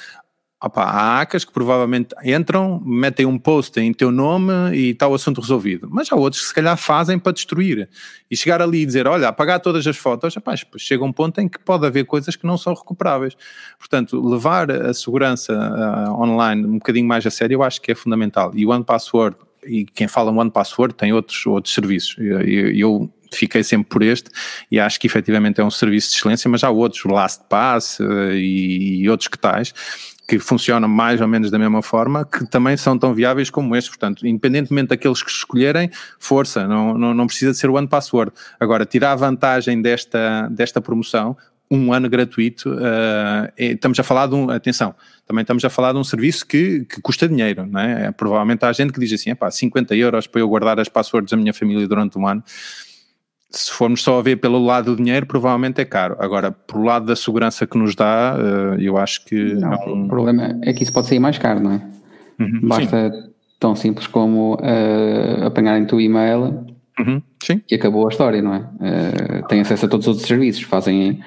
Opa, há hackers que provavelmente entram, metem um post em teu nome e está o assunto resolvido. Mas há outros que se calhar fazem para destruir. E chegar ali e dizer, olha, apagar todas as fotos, opa, chega um ponto em que pode haver coisas que não são recuperáveis. Portanto, levar a segurança uh, online um bocadinho mais a sério eu acho que é fundamental. E o One Password, e quem fala One Password tem outros, outros serviços. Eu, eu, fiquei sempre por este e acho que efetivamente é um serviço de excelência, mas há outros, LastPass e, e outros que tais que funcionam mais ou menos da mesma forma, que também são tão viáveis como estes. Portanto, independentemente daqueles que escolherem, força, não, não, não precisa de ser o One Password. Agora, tirar vantagem desta, desta promoção, um ano gratuito, uh, estamos a falar de um, atenção, também estamos a falar de um serviço que, que custa dinheiro, não é? Provavelmente há gente que diz assim, pá, 50 euros para eu guardar as passwords da minha família durante um ano, se formos só a ver pelo lado do dinheiro, provavelmente é caro. Agora, pelo lado da segurança que nos dá, eh, eu acho que. Não, é um... O problema é que isso pode sair mais caro, não é? Uhum, Basta sim. tão simples como uh, apanharem o e-mail uhum, e acabou a história, não é? Uh, têm acesso a todos os outros serviços, fazem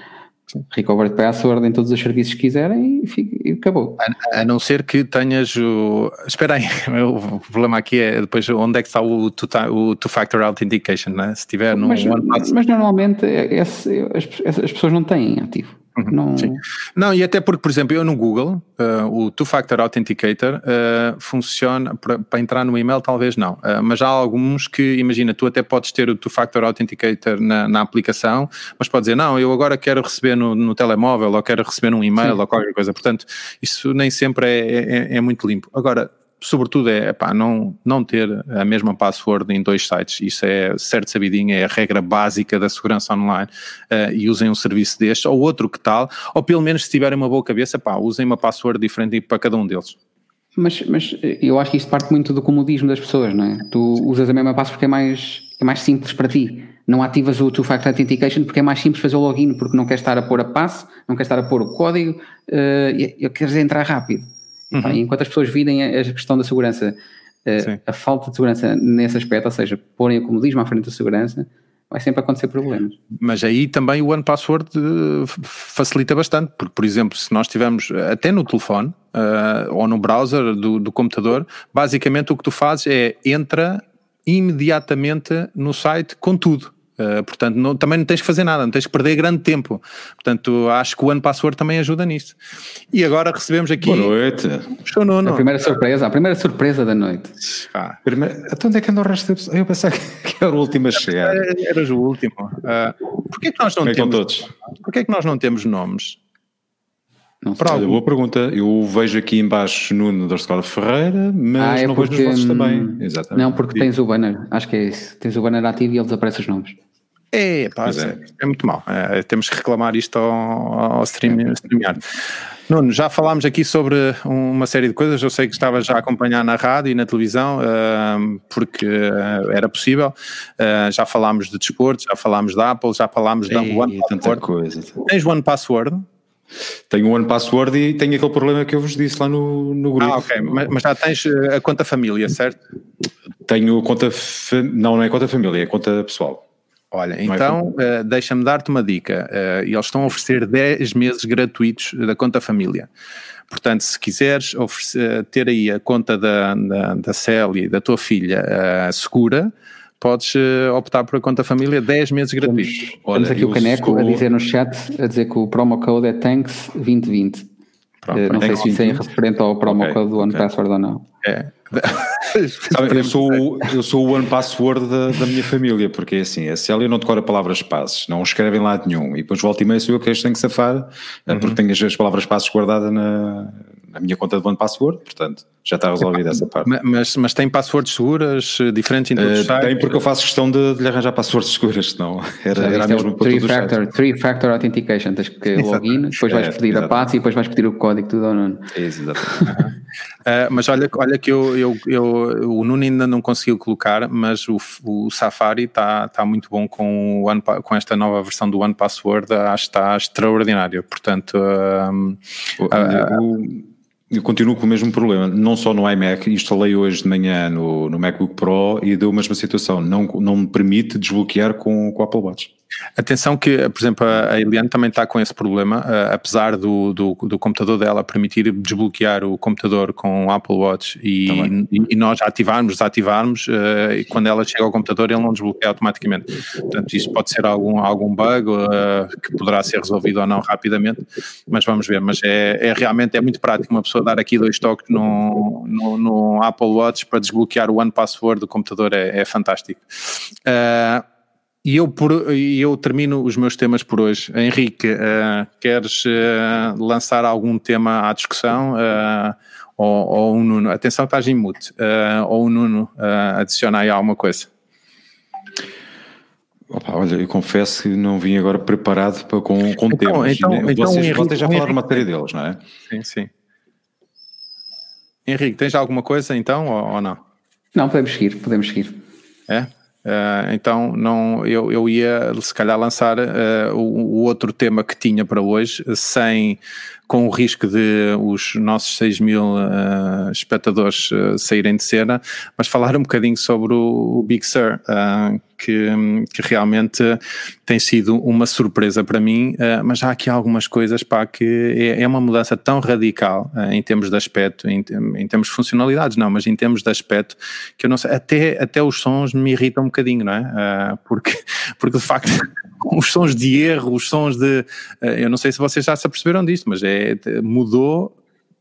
recovered password em todos os serviços que quiserem e, fica, e acabou. A, a, não ser que tenhas o. Espera aí, o problema aqui é depois onde é que está o two-factor two authentication, né? se tiver no. Mas, mas normalmente esse, as, as pessoas não têm ativo. Uhum, não... não, e até porque, por exemplo, eu no Google, uh, o Two-Factor Authenticator uh, funciona para entrar no e-mail, talvez não, uh, mas há alguns que, imagina, tu até podes ter o Two-Factor Authenticator na, na, aplicação, mas podes dizer, não, eu agora quero receber no, no telemóvel ou quero receber num e-mail Sim. ou qualquer coisa, portanto, isso nem sempre é, é, é muito limpo. Agora, sobretudo é epá, não, não ter a mesma password em dois sites. Isso é certo sabidinho, é a regra básica da segurança online. Uh, e usem um serviço deste ou outro que tal, ou pelo menos se tiverem uma boa cabeça, pá, usem uma password diferente para cada um deles. Mas, mas eu acho que isto parte muito do comodismo das pessoas, não é? Tu usas a mesma password porque é mais, é mais simples para ti. Não ativas o Two-Factor Authentication porque é mais simples fazer o login, porque não queres estar a pôr a passe, não queres estar a pôr o código, uh, e, queres entrar rápido. Uhum. enquanto as pessoas virem a questão da segurança, uh, a falta de segurança nesse aspecto, ou seja, porem o comodismo à frente da segurança, vai sempre acontecer problemas. Mas aí também o One Password uh, facilita bastante, porque, por exemplo, se nós tivermos até no telefone uh, ou no browser do, do, computador, basicamente o que tu fazes é entra imediatamente no site com tudo. Uh, portanto, não, também não tens que fazer nada, não tens que perder grande tempo. Portanto, acho que o One Password também ajuda nisso. E agora recebemos aqui. Boa noite. No, A primeira surpresa, a primeira surpresa da noite. Ah, primeira... Então onde é que anda o resto da pessoa? Eu pensava que era o último a chegar. Eras o último. Uh, Porquê que nós não Bem temos. todos. Porquê que nós não temos nomes? Não sei. Olha, boa pergunta. Eu vejo aqui embaixo Nuno da Escola Ferreira, mas ah, é não porque, vejo os vossos também. Hum, Exatamente. Não, porque tens o banner. Acho que é isso. Tens o banner ativo e eles aparecem os nomes. É, pá, é. é. muito mal. É, temos que reclamar isto ao, ao stream, StreamYard. Nuno, já falámos aqui sobre uma série de coisas. Eu sei que estava já a acompanhar na rádio e na televisão, uh, porque uh, era possível. Uh, já falámos de desporto, já falámos da Apple, já falámos da One Password. Coisa. Tens One Password? Tenho One Password e tenho aquele problema que eu vos disse lá no, no grupo. Ah, ok. Mas, mas já tens a conta família, certo? Tenho conta. Não, não é conta família, é conta pessoal. Olha, é então uh, deixa-me dar-te uma dica. Uh, eles estão a oferecer 10 meses gratuitos da conta família. Portanto, se quiseres oferecer, ter aí a conta da, da, da Célia e da tua filha uh, segura, podes optar por a conta família 10 meses gratuitos. Temos, Olha, temos aqui o Caneco estou... a dizer no chat, a dizer que o promo code é Tanks 2020. Pronto, não sei se isso é referente ao promo okay, code do One okay. Password ou não. É. Sabe, eu, sou, eu sou o one password da, da minha família, porque é assim, a Célia não decora palavras passes, não escreve em lado nenhum, e depois volta e meia sou eu que tenho que safar, eh, uhum. porque tenho as palavras passes guardadas na, na minha conta de one password, portanto já está resolvida essa parte. Mas, mas tem passwords seguras, eh, diferentes em todos uh, os sites? Tem, porque eu faço questão de, de lhe arranjar passwords seguras, senão era, era mesmo é three factor, three factor authentication, tens que login, depois vais é, pedir a passe e depois vais pedir o código tudo ao Nuno. Exatamente. uh, mas olha, olha que eu, eu, eu, o Nuno ainda não conseguiu colocar, mas o, o Safari está tá muito bom com, o One, com esta nova versão do One Password, acho que está extraordinário, portanto... Um, uh, eu continuo com o mesmo problema, não só no iMac, instalei hoje de manhã no, no MacBook Pro e deu a mesma situação, não, não me permite desbloquear com, com o Apple Watch. Atenção que, por exemplo, a Eliane também está com esse problema, uh, apesar do, do, do, computador dela permitir desbloquear o computador com o Apple Watch e, e, e nós ativarmos, desativarmos, uh, e quando ela chega ao computador ele não desbloqueia automaticamente. Portanto, isso pode ser algum, algum bug uh, que poderá ser resolvido ou não rapidamente, mas vamos ver. Mas é, é realmente é muito prático uma pessoa dar aqui dois toques no, no, no Apple Watch para desbloquear o One Password do computador, é, é fantástico. Uh, e eu, por, eu termino os meus temas por hoje. Henrique, uh, queres uh, lançar algum tema à discussão? Uh, ou, ou o Nuno? Atenção, estás em mute. ou o Nuno adiciona aí alguma coisa? Opa, olha, eu confesso que não vim agora preparado para, com, com então, temas. Então, então, vocês, Henrique, vocês já falaram uma série deles, não é? Sim, sim. Henrique, tens alguma coisa então ou, ou não? Não, podemos seguir, podemos seguir. É? Uh, então não, eu, eu ia se calhar lançar uh, o, o, outro tema que tinha para hoje, sem com o risco de os nossos 6 mil uh, espectadores saírem de cena, mas falar um bocadinho sobre o, o Big Sur, que, que, realmente tem sido uma surpresa para mim, mas há aqui algumas coisas para que é, é, uma mudança tão radical em termos de aspecto, em, em, termos de funcionalidades, não, mas em termos de aspecto, que eu não sei, até, até os sons me irritam um bocadinho, não é? Uh, porque, porque de facto os sons de erro, os sons de. Uh, eu não sei se vocês já se aperceberam disto, mas é, mudou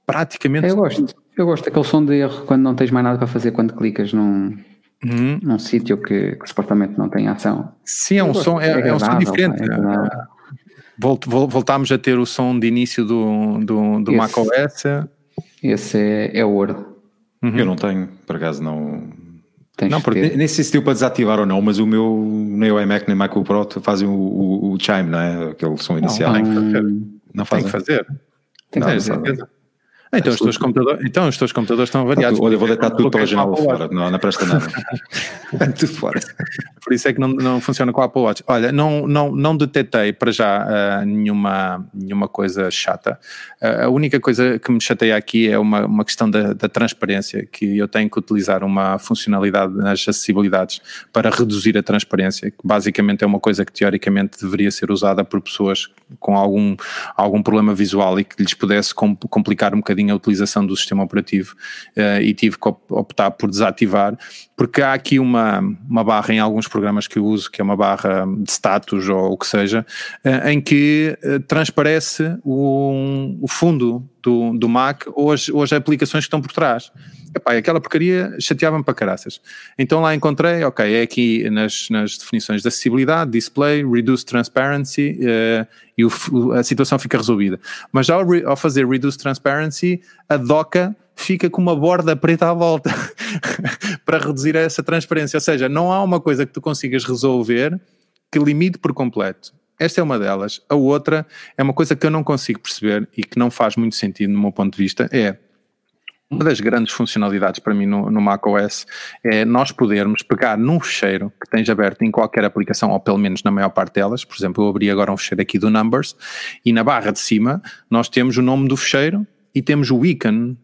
praticamente. Eu gosto, eu gosto daquele som de erro quando não tens mais nada para fazer quando clicas num. Uhum. num sítio que, que, supostamente não tem ação. Sim, é um, som, é, é, é um som diferente. É Volt, voltámos a ter o som de início do, do, do esse, macOS. Esse é, é ouro. Uhum. Eu não tenho, por acaso não, Tens não, porque nem sei se deu para desativar ou não, mas o meu, nem o iMac nem o MacBook Pro fazem o, o, o, chime, não é? Aquele som inicial. Não, não, não, não fazem. Tem que fazer. Tem que fazer. Então os, teus computadores, então os teus computadores estão variados. Olha, vou deitar tudo pela janela fora, não, não presta nada. tudo fora. Por isso é que não, não funciona com o Apple Watch. Olha, não, não, não detetei para já uh, nenhuma, nenhuma coisa chata. A única coisa que me chateia aqui é uma, uma questão da, da transparência, que eu tenho que utilizar uma funcionalidade nas acessibilidades para reduzir a transparência, que basicamente é uma coisa que teoricamente deveria ser usada por pessoas com algum, algum problema visual e que lhes pudesse complicar um bocadinho a utilização do sistema operativo. Uh, e tive que optar por desativar, porque há aqui uma, uma barra em alguns programas que eu uso, que é uma barra de status ou o que seja, uh, em que uh, transparece o, o fundo do, do Mac ou as, ou as aplicações que estão por trás. Epá, aquela porcaria chateava-me para caraças. Então lá encontrei, ok, é aqui nas, nas definições de acessibilidade, display, reduce transparency uh, e o, a situação fica resolvida. Mas ao, re, ao fazer reduce transparency, a doca fica com uma borda preta à volta para reduzir essa transparência. Ou seja, não há uma coisa que tu consigas resolver que limite por completo. Esta é uma delas. A outra é uma coisa que eu não consigo perceber e que não faz muito sentido no meu ponto de vista, é uma das grandes funcionalidades para mim no, no macOS é nós podermos pegar num fecheiro que tens aberto em qualquer aplicação, ou pelo menos na maior parte delas. Por exemplo, eu abri agora um fecheiro aqui do Numbers e na barra de cima nós temos o nome do fecheiro e temos o ícone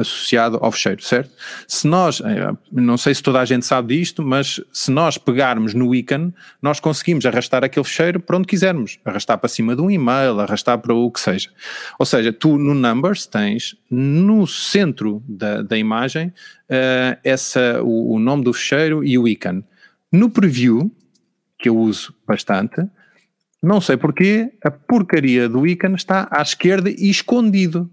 associado ao fecheiro, certo? Se nós, eh, não sei se toda a gente sabe disto, mas se nós pegarmos no ícone, nós conseguimos arrastar aquele fecheiro para onde quisermos, arrastar para cima de um e-mail, arrastar para o que seja. Ou seja, tu no Numbers tens no centro da, da imagem uh, essa, o, o nome do fecheiro e o ícone. No preview, que eu uso bastante, não sei porquê, a porcaria do ícone está à esquerda e escondido.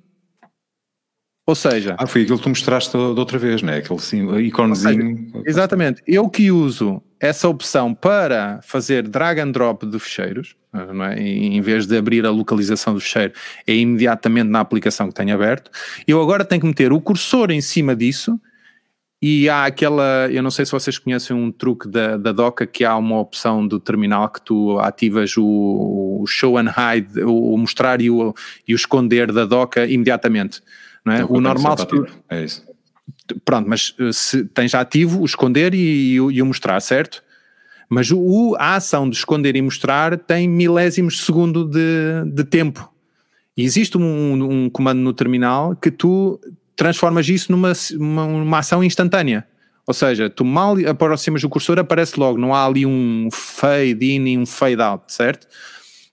Ou seja. Ah, foi aquilo que tu mostraste da outra vez, não é? Aquele sim, iconezinho. Seja, exatamente. Eu que uso essa opção para fazer drag and drop de fecheiros, não é? em vez de abrir a localização do fecheiro, é imediatamente na aplicação que tenho aberto. Eu agora tenho que meter o cursor em cima disso. E há aquela, eu não sei se vocês conhecem um truque da, da Doca que há uma opção do terminal que tu ativas o, o show and hide, o mostrar e o, e o esconder da Doca imediatamente não é? o normal se tu, é isso. Pronto, mas eh, se tens ativo o esconder e, e, o mostrar, certo? Mas o, a ação de esconder e mostrar tem milésimos de segundo de, de tempo. E existe um, um, comando no terminal que tu transformas isso numa uma, uma ação instantânea. Ou seja, tu mal aproximas o cursor, aparece logo, não há ali um fade in e um fade out, certo?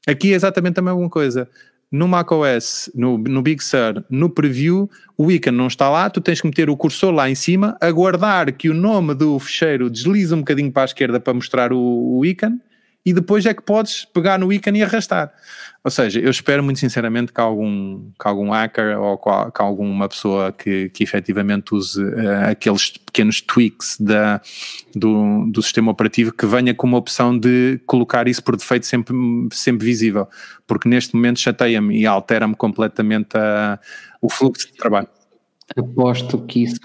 Aqui é exatamente a mesma coisa no macOS, no, no Big Sur, no preview, o ícone não está lá, tu tens que meter o cursor lá em cima, aguardar que o nome do fecheiro deslize um bocadinho para a esquerda para mostrar o, o ícone e depois é que podes pegar no ícone e arrastar. Ou seja, eu espero muito sinceramente que algum, que algum hacker ou que alguma pessoa que, que efetivamente use uh, aqueles pequenos tweaks da, do, do sistema operativo que venha com uma opção de colocar isso por defeito sempre, sempre visível, porque neste momento chateia-me e altera-me completamente a, o fluxo de trabalho. Aposto que isso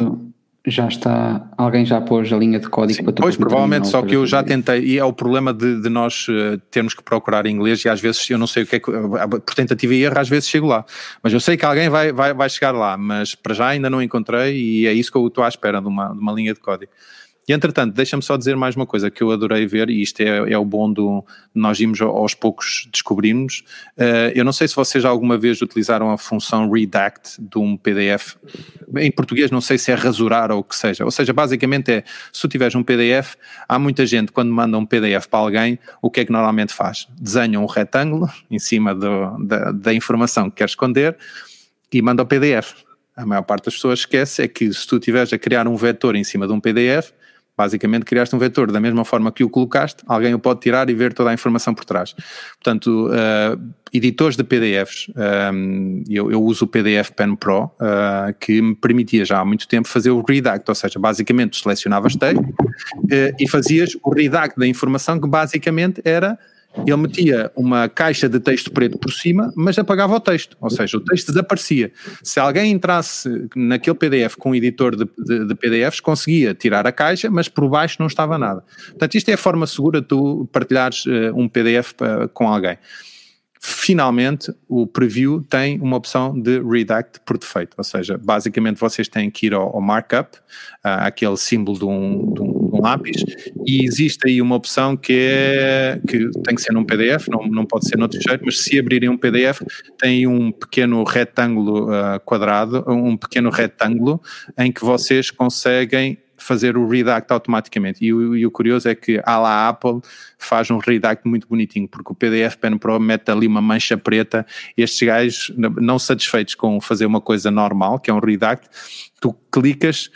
já está, alguém já pôs a linha de código Sim, para tu Pois, provavelmente, só que eu já tentei, e é o problema de, de nós uh, termos que procurar inglês e às vezes eu não sei o que é que, por tentativa e erro, às vezes chego lá. Mas eu sei que alguém vai, vai, vai chegar lá, mas para já ainda não encontrei e é isso que eu estou à espera de uma, de uma linha de código. E entretanto, deixa-me só dizer mais uma coisa que eu adorei ver, e isto é, é o bom do nós irmos aos poucos descobrirmos. Uh, eu não sei se vocês alguma vez utilizaram a função redact de um PDF. Em português, não sei se é rasurar ou o que seja. Ou seja, basicamente é se tu tiveres um PDF, há muita gente quando manda um PDF para alguém, o que é que normalmente faz? Desenha um retângulo em cima do, da, da informação que quer esconder e manda o PDF. A maior parte das pessoas esquece é que se tu estiveres a criar um vetor em cima de um PDF, Basicamente, criaste um vetor da mesma forma que o colocaste, alguém o pode tirar e ver toda a informação por trás. Portanto, uh, editores de PDFs, um, eh, eu, eu, uso o PDF Pen Pro, uh, que me permitia já há muito tempo fazer o redact, ou seja, basicamente selecionavas texto uh, e fazias o redact da informação que basicamente era ele metia uma caixa de texto preto por cima, mas apagava o texto, ou seja, o texto desaparecia. Se alguém entrasse naquele PDF com um editor de, de, de, PDFs, conseguia tirar a caixa, mas por baixo não estava nada. Portanto, isto é a forma segura de tu partilhares uh, um PDF uh, com alguém finalmente o preview tem uma opção de redact por defeito, ou seja, basicamente vocês têm que ir ao, ao markup, uh, aquele símbolo de um, de, um, de um, lápis, e existe aí uma opção que é que tem que ser num PDF, não, não pode ser noutro jeito, mas se abrirem um PDF tem um pequeno retângulo uh, quadrado, um pequeno retângulo em que vocês conseguem fazer o redact automaticamente. E o, e o curioso é que a la Apple faz um redact muito bonitinho, porque o PDF Pen Pro mete ali uma mancha preta. Estes gajos, não satisfeitos com fazer uma coisa normal, que é um redact, tu clicas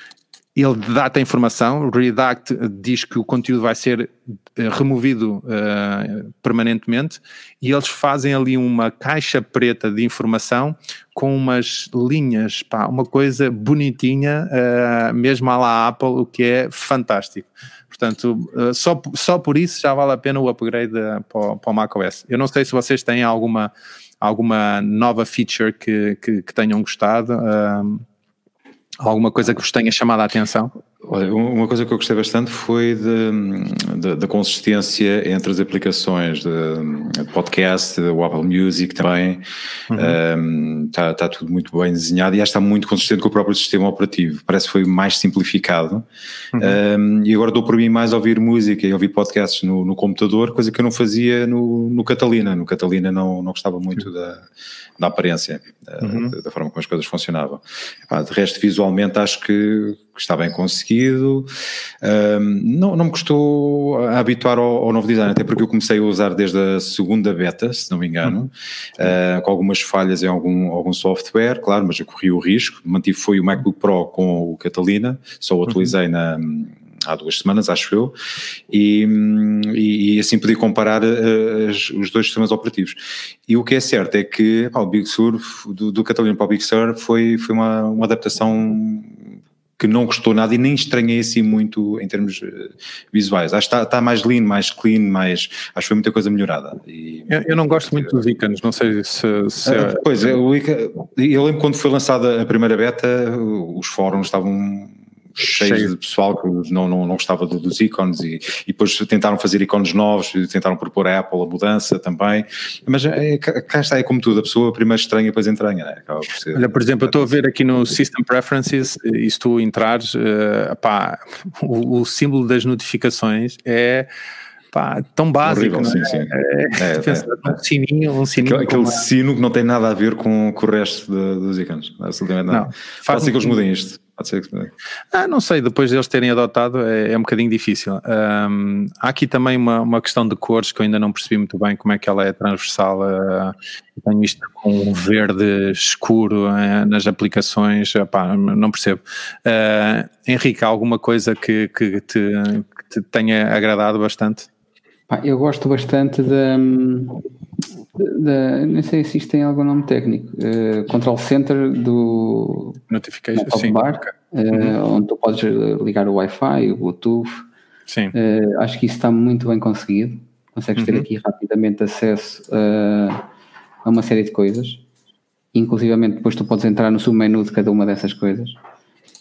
ele dá-te a informação, o Redact diz que o conteúdo vai ser eh, removido uh, permanentemente e eles fazem ali uma caixa preta de informação com umas linhas, pá, uma coisa bonitinha, uh, mesmo à la Apple, o que é fantástico. Portanto, uh, só, só por isso já vale a pena o upgrade para, para o macOS. Eu não sei se vocês têm alguma, alguma nova feature que, que, que tenham gostado. Uh, Alguma coisa que vos tenha chamado a atenção? Olha, uma coisa que eu gostei bastante foi da consistência entre as aplicações de, de, podcast, o Apple Music também. Está uhum. um, tá, tá tudo muito bem desenhado e acho que está muito consistente com o próprio sistema operativo. Parece que foi mais simplificado. Uhum. Um, e agora dou por mim mais a ouvir música e ouvir podcasts no, no computador, coisa que eu não fazia no, no Catalina. No Catalina não, não gostava muito da, da aparência, uhum. da, da, forma como as coisas funcionavam. de resto, visualmente, acho que que está bem conseguido. Um, não, não me custou habituar ao, ao, novo design, até porque eu comecei a usar desde a segunda beta, se não me engano, uhum. uh, com algumas falhas em algum, algum software, claro, mas eu corri o risco. Mantive foi o MacBook Pro com o Catalina, só o atualizei uhum. na há duas semanas, acho eu, e, e, e assim podia comparar uh, os dois sistemas operativos. E o que é certo é que pá, o Big Sur, do, do Catalina para o Big Sur, foi, foi uma, uma adaptação que não gostou nada e nem estranhei assim muito em termos uh, visuais. Acho que está, está, mais lean, mais clean, mais, acho que foi muita coisa melhorada. E, eu, eu, não gosto muito dos ícones, não sei se... se uh, pois, é, eu, eu lembro quando foi lançada a primeira beta, os fóruns estavam cheios Cheio. de pessoal que não, não, não gostava dos ícones e, e depois tentaram fazer ícones novos, tentaram propor a Apple a mudança também, mas é, cá está, é como tudo, a pessoa primeiro estranha e depois entranha, né? por ser, Olha, por exemplo, eu estou a ver aqui no System Preferences, e se tu entrares, uh, pá, o, o símbolo das notificações é pá, tão básico. Horrível, é? sim, sim. É, é, é, um sininho, um sininho. Aquele, aquele sino que não tem nada a ver com, com o resto de, dos ícones, absolutamente nada. Não, ser que eles mudem isto. Pode ser que... ah, não sei, depois deles terem adotado é, é um bocadinho difícil. Um, há aqui também uma, uma questão de cores que eu ainda não percebi muito bem como é que ela é transversal. Uh, tenho isto com um verde escuro uh, nas aplicações, não percebo. Uh, Henrique, há alguma coisa que, que, te, que te tenha agradado bastante? eu gosto bastante da, da, não sei se isto tem algum nome técnico, uh, Control Center do Notification, sim. Bar, uh, uhum. onde tu podes ligar o Wi-Fi, o Bluetooth. Sim. Uh, acho que isso está muito bem conseguido. Consegues uhum. ter aqui rapidamente acesso a, a uma série de coisas. Inclusivamente depois tu podes entrar no submenu de cada uma dessas coisas.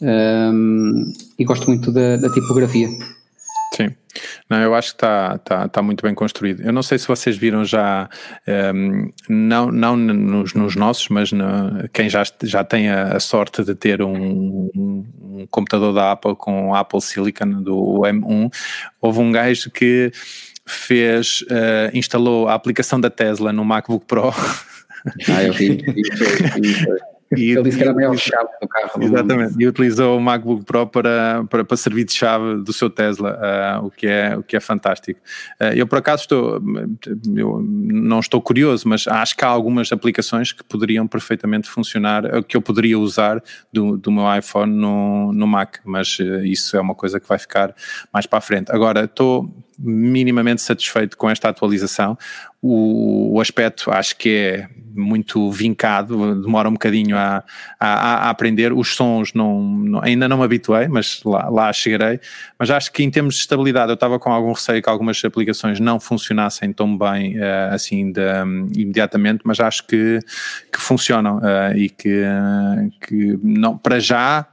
Um, e gosto muito da, da tipografia. Sim. Não, eu acho que está tá, tá muito bem construído. Eu não sei se vocês viram já, um, ehm, não, não nos, nos nossos, mas quem já, já tem a, a sorte de ter um, um, um, computador da Apple com Apple Silicon do M1, houve um gajo que fez, uh, instalou a aplicação da Tesla no MacBook Pro. Ah, eu vi. E, Ele disse que era a maior chave do carro. Exatamente, e utilizou o MacBook Pro para, para, para servir de chave do seu Tesla, uh, o, que é, o que é fantástico. Uh, eu, por acaso, estou, eu não estou curioso, mas acho que há algumas aplicações que poderiam perfeitamente funcionar, eh, que eu poderia usar do, do meu iPhone no, no Mac, mas uh, isso é uma coisa que vai ficar mais para a frente. Agora, estou minimamente satisfeito com esta atualização. O, o, aspecto acho que é muito vincado, demora um bocadinho a, a, a aprender. Os sons não, não, ainda não me habituei, mas lá, lá chegarei. Mas acho que em termos de estabilidade, eu estava com algum receio que algumas aplicações não funcionassem tão bem uh, assim de, um, imediatamente, mas acho que, que funcionam uh, e que, que não, para já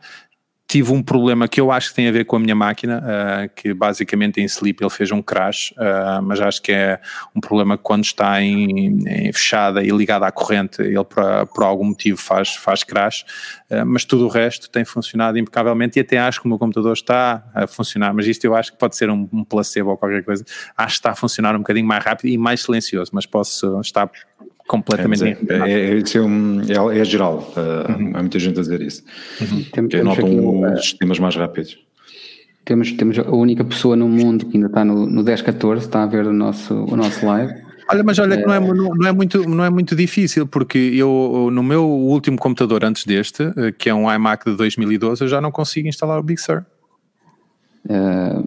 tive um problema que eu acho que tem a ver com a minha máquina, uh, que basicamente em sleep ele fez um crash, uh, mas acho que é um problema que quando está em, em fechada e ligada à corrente, ele por, por algum motivo faz, faz crash, uh, mas tudo o resto tem funcionado impecavelmente e até acho que o meu computador está a funcionar, mas isto eu acho que pode ser um, um placebo ou qualquer coisa, acho que está a funcionar um bocadinho mais rápido e mais silencioso, mas posso estar completamente é, é, é, é, é, é geral, uh, uhum. há muita gente a dizer isso. Uhum. Que notam uh, os sistemas mais rápidos. Temos, temos a única pessoa no mundo que ainda está no, no 10-14, está a ver o nosso, o nosso live. Olha, mas olha que não é, não, é muito, não é muito difícil, porque eu, no meu último computador antes deste, eh, que é um iMac de 2012, eu já não consigo instalar o Big Sur. Uh,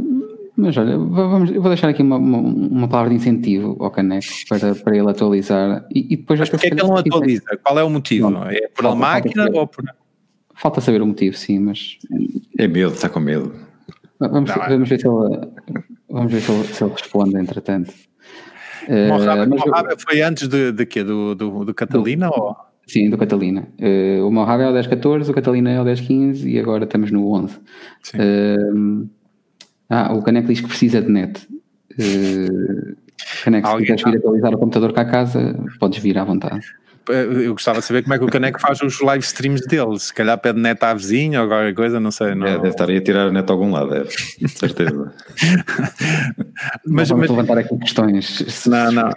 mas olha, vamos, eu vou deixar aqui uma, uma, uma, palavra de incentivo ao Caneco para, para ele atualizar e, e depois Mas porquê é que ele não atualiza? Qual é o motivo? Não, é por a máquina ou por. Falta saber o motivo, sim, mas. É medo, está com medo. Vamos, não, vamos ver, se ele, vamos ver se ele, se ele responde, entretanto. Mojave, uh, Mojave eu... foi antes de, de quê? Do, do, do Catalina? Do, ou? Sim, do Catalina. Uh, o Mojave é o 10-14, o Catalina é o 10-15 e agora estamos no 11. Uh, ah, o Caneco diz que precisa de net. Uh, Caneco, se quiseres vir atualizar o computador cá a casa, podes vir à vontade. Eh, eu gostava de saber como é que o Caneco faz os live streams dele. Se calhar pede net à vizinha ou qualquer coisa, não sei. Não... É, deve estar aí a tirar a net a algum lado, é, certeza. mas, vamos mas... levantar aqui questões. Não, não.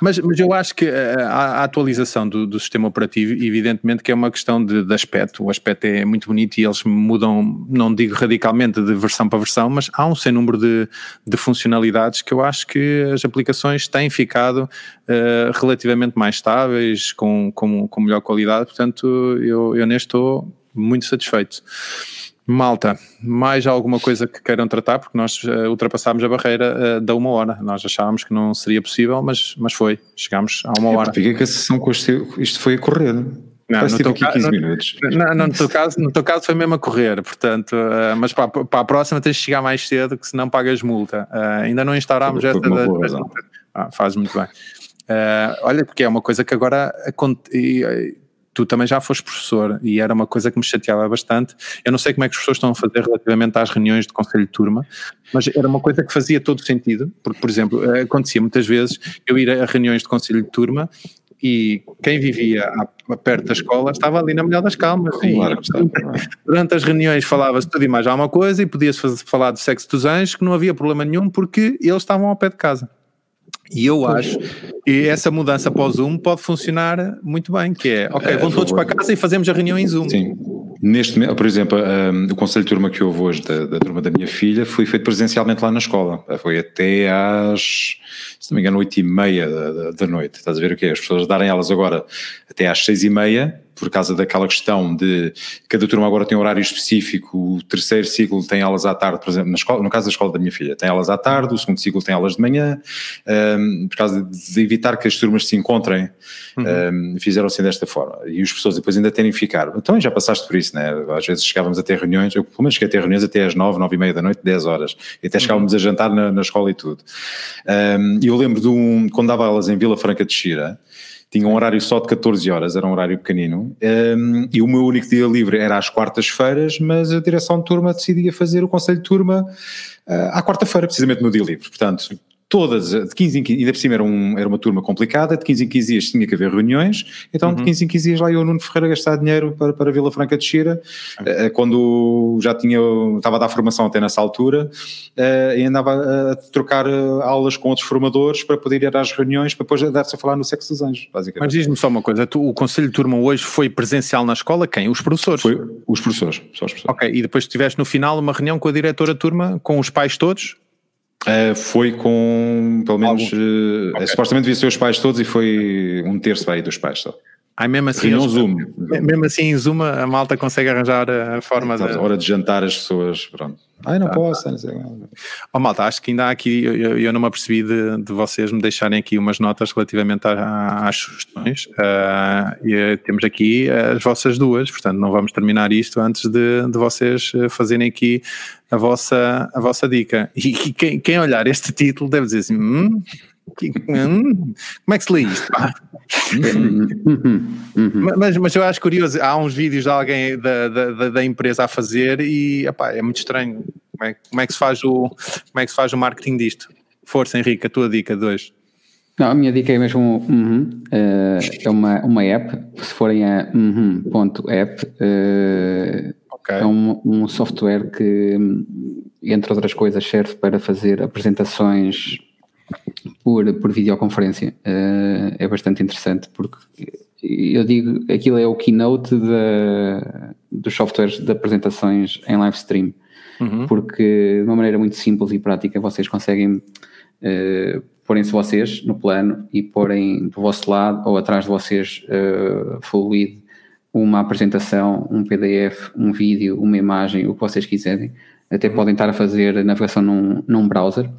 Mas, mas eu acho que a, a atualização do, do, sistema operativo, evidentemente que é uma questão de, de, aspecto. O aspecto é muito bonito e eles mudam, não digo radicalmente de versão para versão, mas há um sem número de, de funcionalidades que eu acho que as aplicações têm ficado uh, relativamente mais estáveis, com, com, com melhor qualidade. Portanto, eu, eu neste estou muito satisfeito. Malta, mais alguma coisa que queiram tratar? Porque nós uh, ultrapassámos a barreira uh, da uma hora. Nós achávamos que não seria possível, mas, mas foi. Chegámos a uma hora. Fiquei que a sessão com este, isto foi a correr. Não, no teu, aqui 15 no, minutos. Não, não, no, teu caso, no teu caso foi mesmo a correr, portanto, uh, mas para, para a próxima tens de chegar mais cedo, que senão pagas multa. ainda não instaurámos esta. Da, ah, faz muito bem. olha, porque é uma coisa que agora tu também já foste professor e era uma coisa que me chateava bastante. Eu não sei como é que as pessoas estão a fazer relativamente às reuniões de conselho de turma, mas era uma coisa que fazia todo sentido, porque, por exemplo, acontecia muitas vezes eu ir a reuniões de conselho de turma e quem vivia perto da escola estava ali na melhor das calmas. Claro, durante as reuniões falava-se tudo e mais alguma coisa e podia-se falar de sexo dos anjos, que não havia problema nenhum porque eles estavam ao pé de casa. E eu acho que essa mudança para o Zoom pode funcionar muito bem, que é, ok, vão todos para casa e fazemos a reunião em Zoom. Sim. Neste por exemplo, um, o conselho de turma que houve hoje da, da, turma da minha filha foi feito presencialmente lá na escola. Foi até às, se não me engano, oito e meia da, da, da noite. Estás a ver o que é? As pessoas darem elas agora até às seis e meia por causa daquela questão de cada turma agora tem um horário específico, o terceiro ciclo tem aulas à tarde, por exemplo, na escola, no caso da escola da minha filha, tem aulas à tarde, o segundo ciclo tem aulas de manhã, um, por causa de evitar que as turmas se encontrem, uhum. um, fizeram assim desta forma. E os professores depois ainda terem ficar. Então já passaste por isso, né? Às vezes chegávamos a ter reuniões, eu pelo menos cheguei a ter reuniões até às nove, nove e meia da noite, dez horas, e até chegávamos uhum. a jantar na, na, escola e tudo. E um, eu lembro de um, quando dava aulas em Vila Franca de Xira, tinha um horário só de 14 horas, era um horário pequenino, um, e o meu único dia livre era às quartas-feiras, mas a direção de turma decidia fazer o conselho de turma uh, à quarta-feira, precisamente no dia livre. Portanto, todas, de 15 em 15, ainda por cima era, um, era uma turma complicada, de 15 em 15 dias tinha que haver reuniões, então uhum. de 15 em 15 dias lá eu, Nuno Ferreira, gastar dinheiro para, para Vila Franca de Xira, uhum. quando já tinha, estava a dar formação até nessa altura, uh, e andava a trocar eh, aulas com outros formadores para poder ir às reuniões, para depois dar-se a falar no sexo dos anjos, basicamente. Mas diz-me só uma coisa, tu, o Conselho de Turma hoje foi presencial na escola, quem? Os professores? Foi os professores, só os professores. Ok, e depois tiveste no final uma reunião com a diretora de turma, com os pais todos? Uh, foi com, pelo menos, uh, okay. supostamente ser os pais todos e foi um terço aí dos pais só. Ai, mesmo assim, eles, Zoom. mesmo assim em Zoom a malta consegue arranjar a forma de... hora de jantar as pessoas, pronto. Ai, não tá, posso, tá. não sei. Oh, malta, acho que ainda há aqui, eu, eu não me apercebi de, de, vocês me deixarem aqui umas notas relativamente às sugestões. Uh, e temos aqui as vossas duas, portanto não vamos terminar isto antes de, de vocês fazerem aqui a vossa, a vossa dica. E, e quem, quem olhar este título deve dizer assim, hum, Hum, como é que se lê isto? mas, mas eu acho curioso, há uns vídeos de alguém da, da, da empresa a fazer e epá, é muito estranho. Como é, como é, que se faz o, como é que se faz o marketing disto? Força, Henrique, a tua dica 2. Não, a minha dica é mesmo uhum, uh, é uma, uma app. Se forem a uhum.app, uh, okay. é um, um software que, entre outras coisas, serve para fazer apresentações por, por videoconferência. Uh, é bastante interessante porque eu digo, aquilo é o keynote da, dos softwares de apresentações em live stream. uhum. porque de uma maneira muito simples e prática vocês conseguem uh, porem-se vocês no plano e porem do vosso lado ou atrás de vocês uh, fluido uma apresentação, um PDF, um vídeo, uma imagem, o que vocês quiserem. Até uhum. podem estar a fazer navegação num, num browser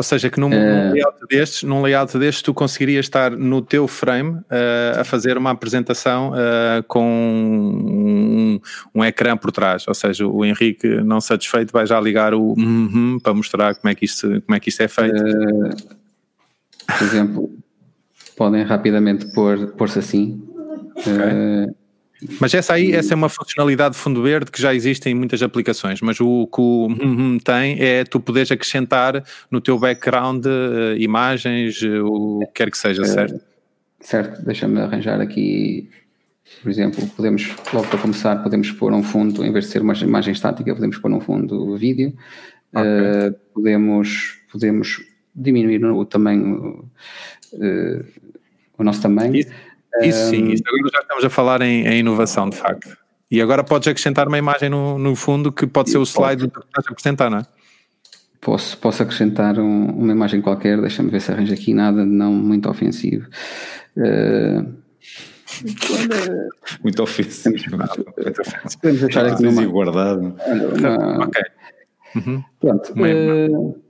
ou seja, que num, uh, num, layout destes, num layout destes tu conseguirias estar no teu frame uh, a fazer uma apresentação uh, com um, um, ecrã por trás. Ou seja, o Henrique, não satisfeito, vai já ligar o uh -huh para mostrar como é que isto, como é, que isto é feito. por exemplo, podem rapidamente pôr-se pôr assim. Okay. Mas essa aí, essa é uma funcionalidade de fundo verde que já existe em muitas aplicações, mas o que o hum, tem é tu poderes acrescentar no teu background uh, imagens, uh, o que quer que seja, certo? Uh, certo, deixa-me arranjar aqui, por exemplo, podemos, logo para começar, podemos pôr um fundo, em vez de ser uma imagem estática, podemos pôr um fundo vídeo, okay. podemos, podemos diminuir o tamanho, o nosso tamanho. Isso isso sim, isso agora já estamos a falar em, em, inovação, de facto. E agora podes acrescentar uma imagem no, no fundo que pode ser o slide que estás a apresentar, não é? Posso, posso acrescentar um, uma imagem qualquer, deixa-me ver se arranjo aqui nada não muito ofensivo. Uh, muito ofensivo. Podemos deixar aqui numa, guardado. Uma, ok. Uhum. Pronto. Uh,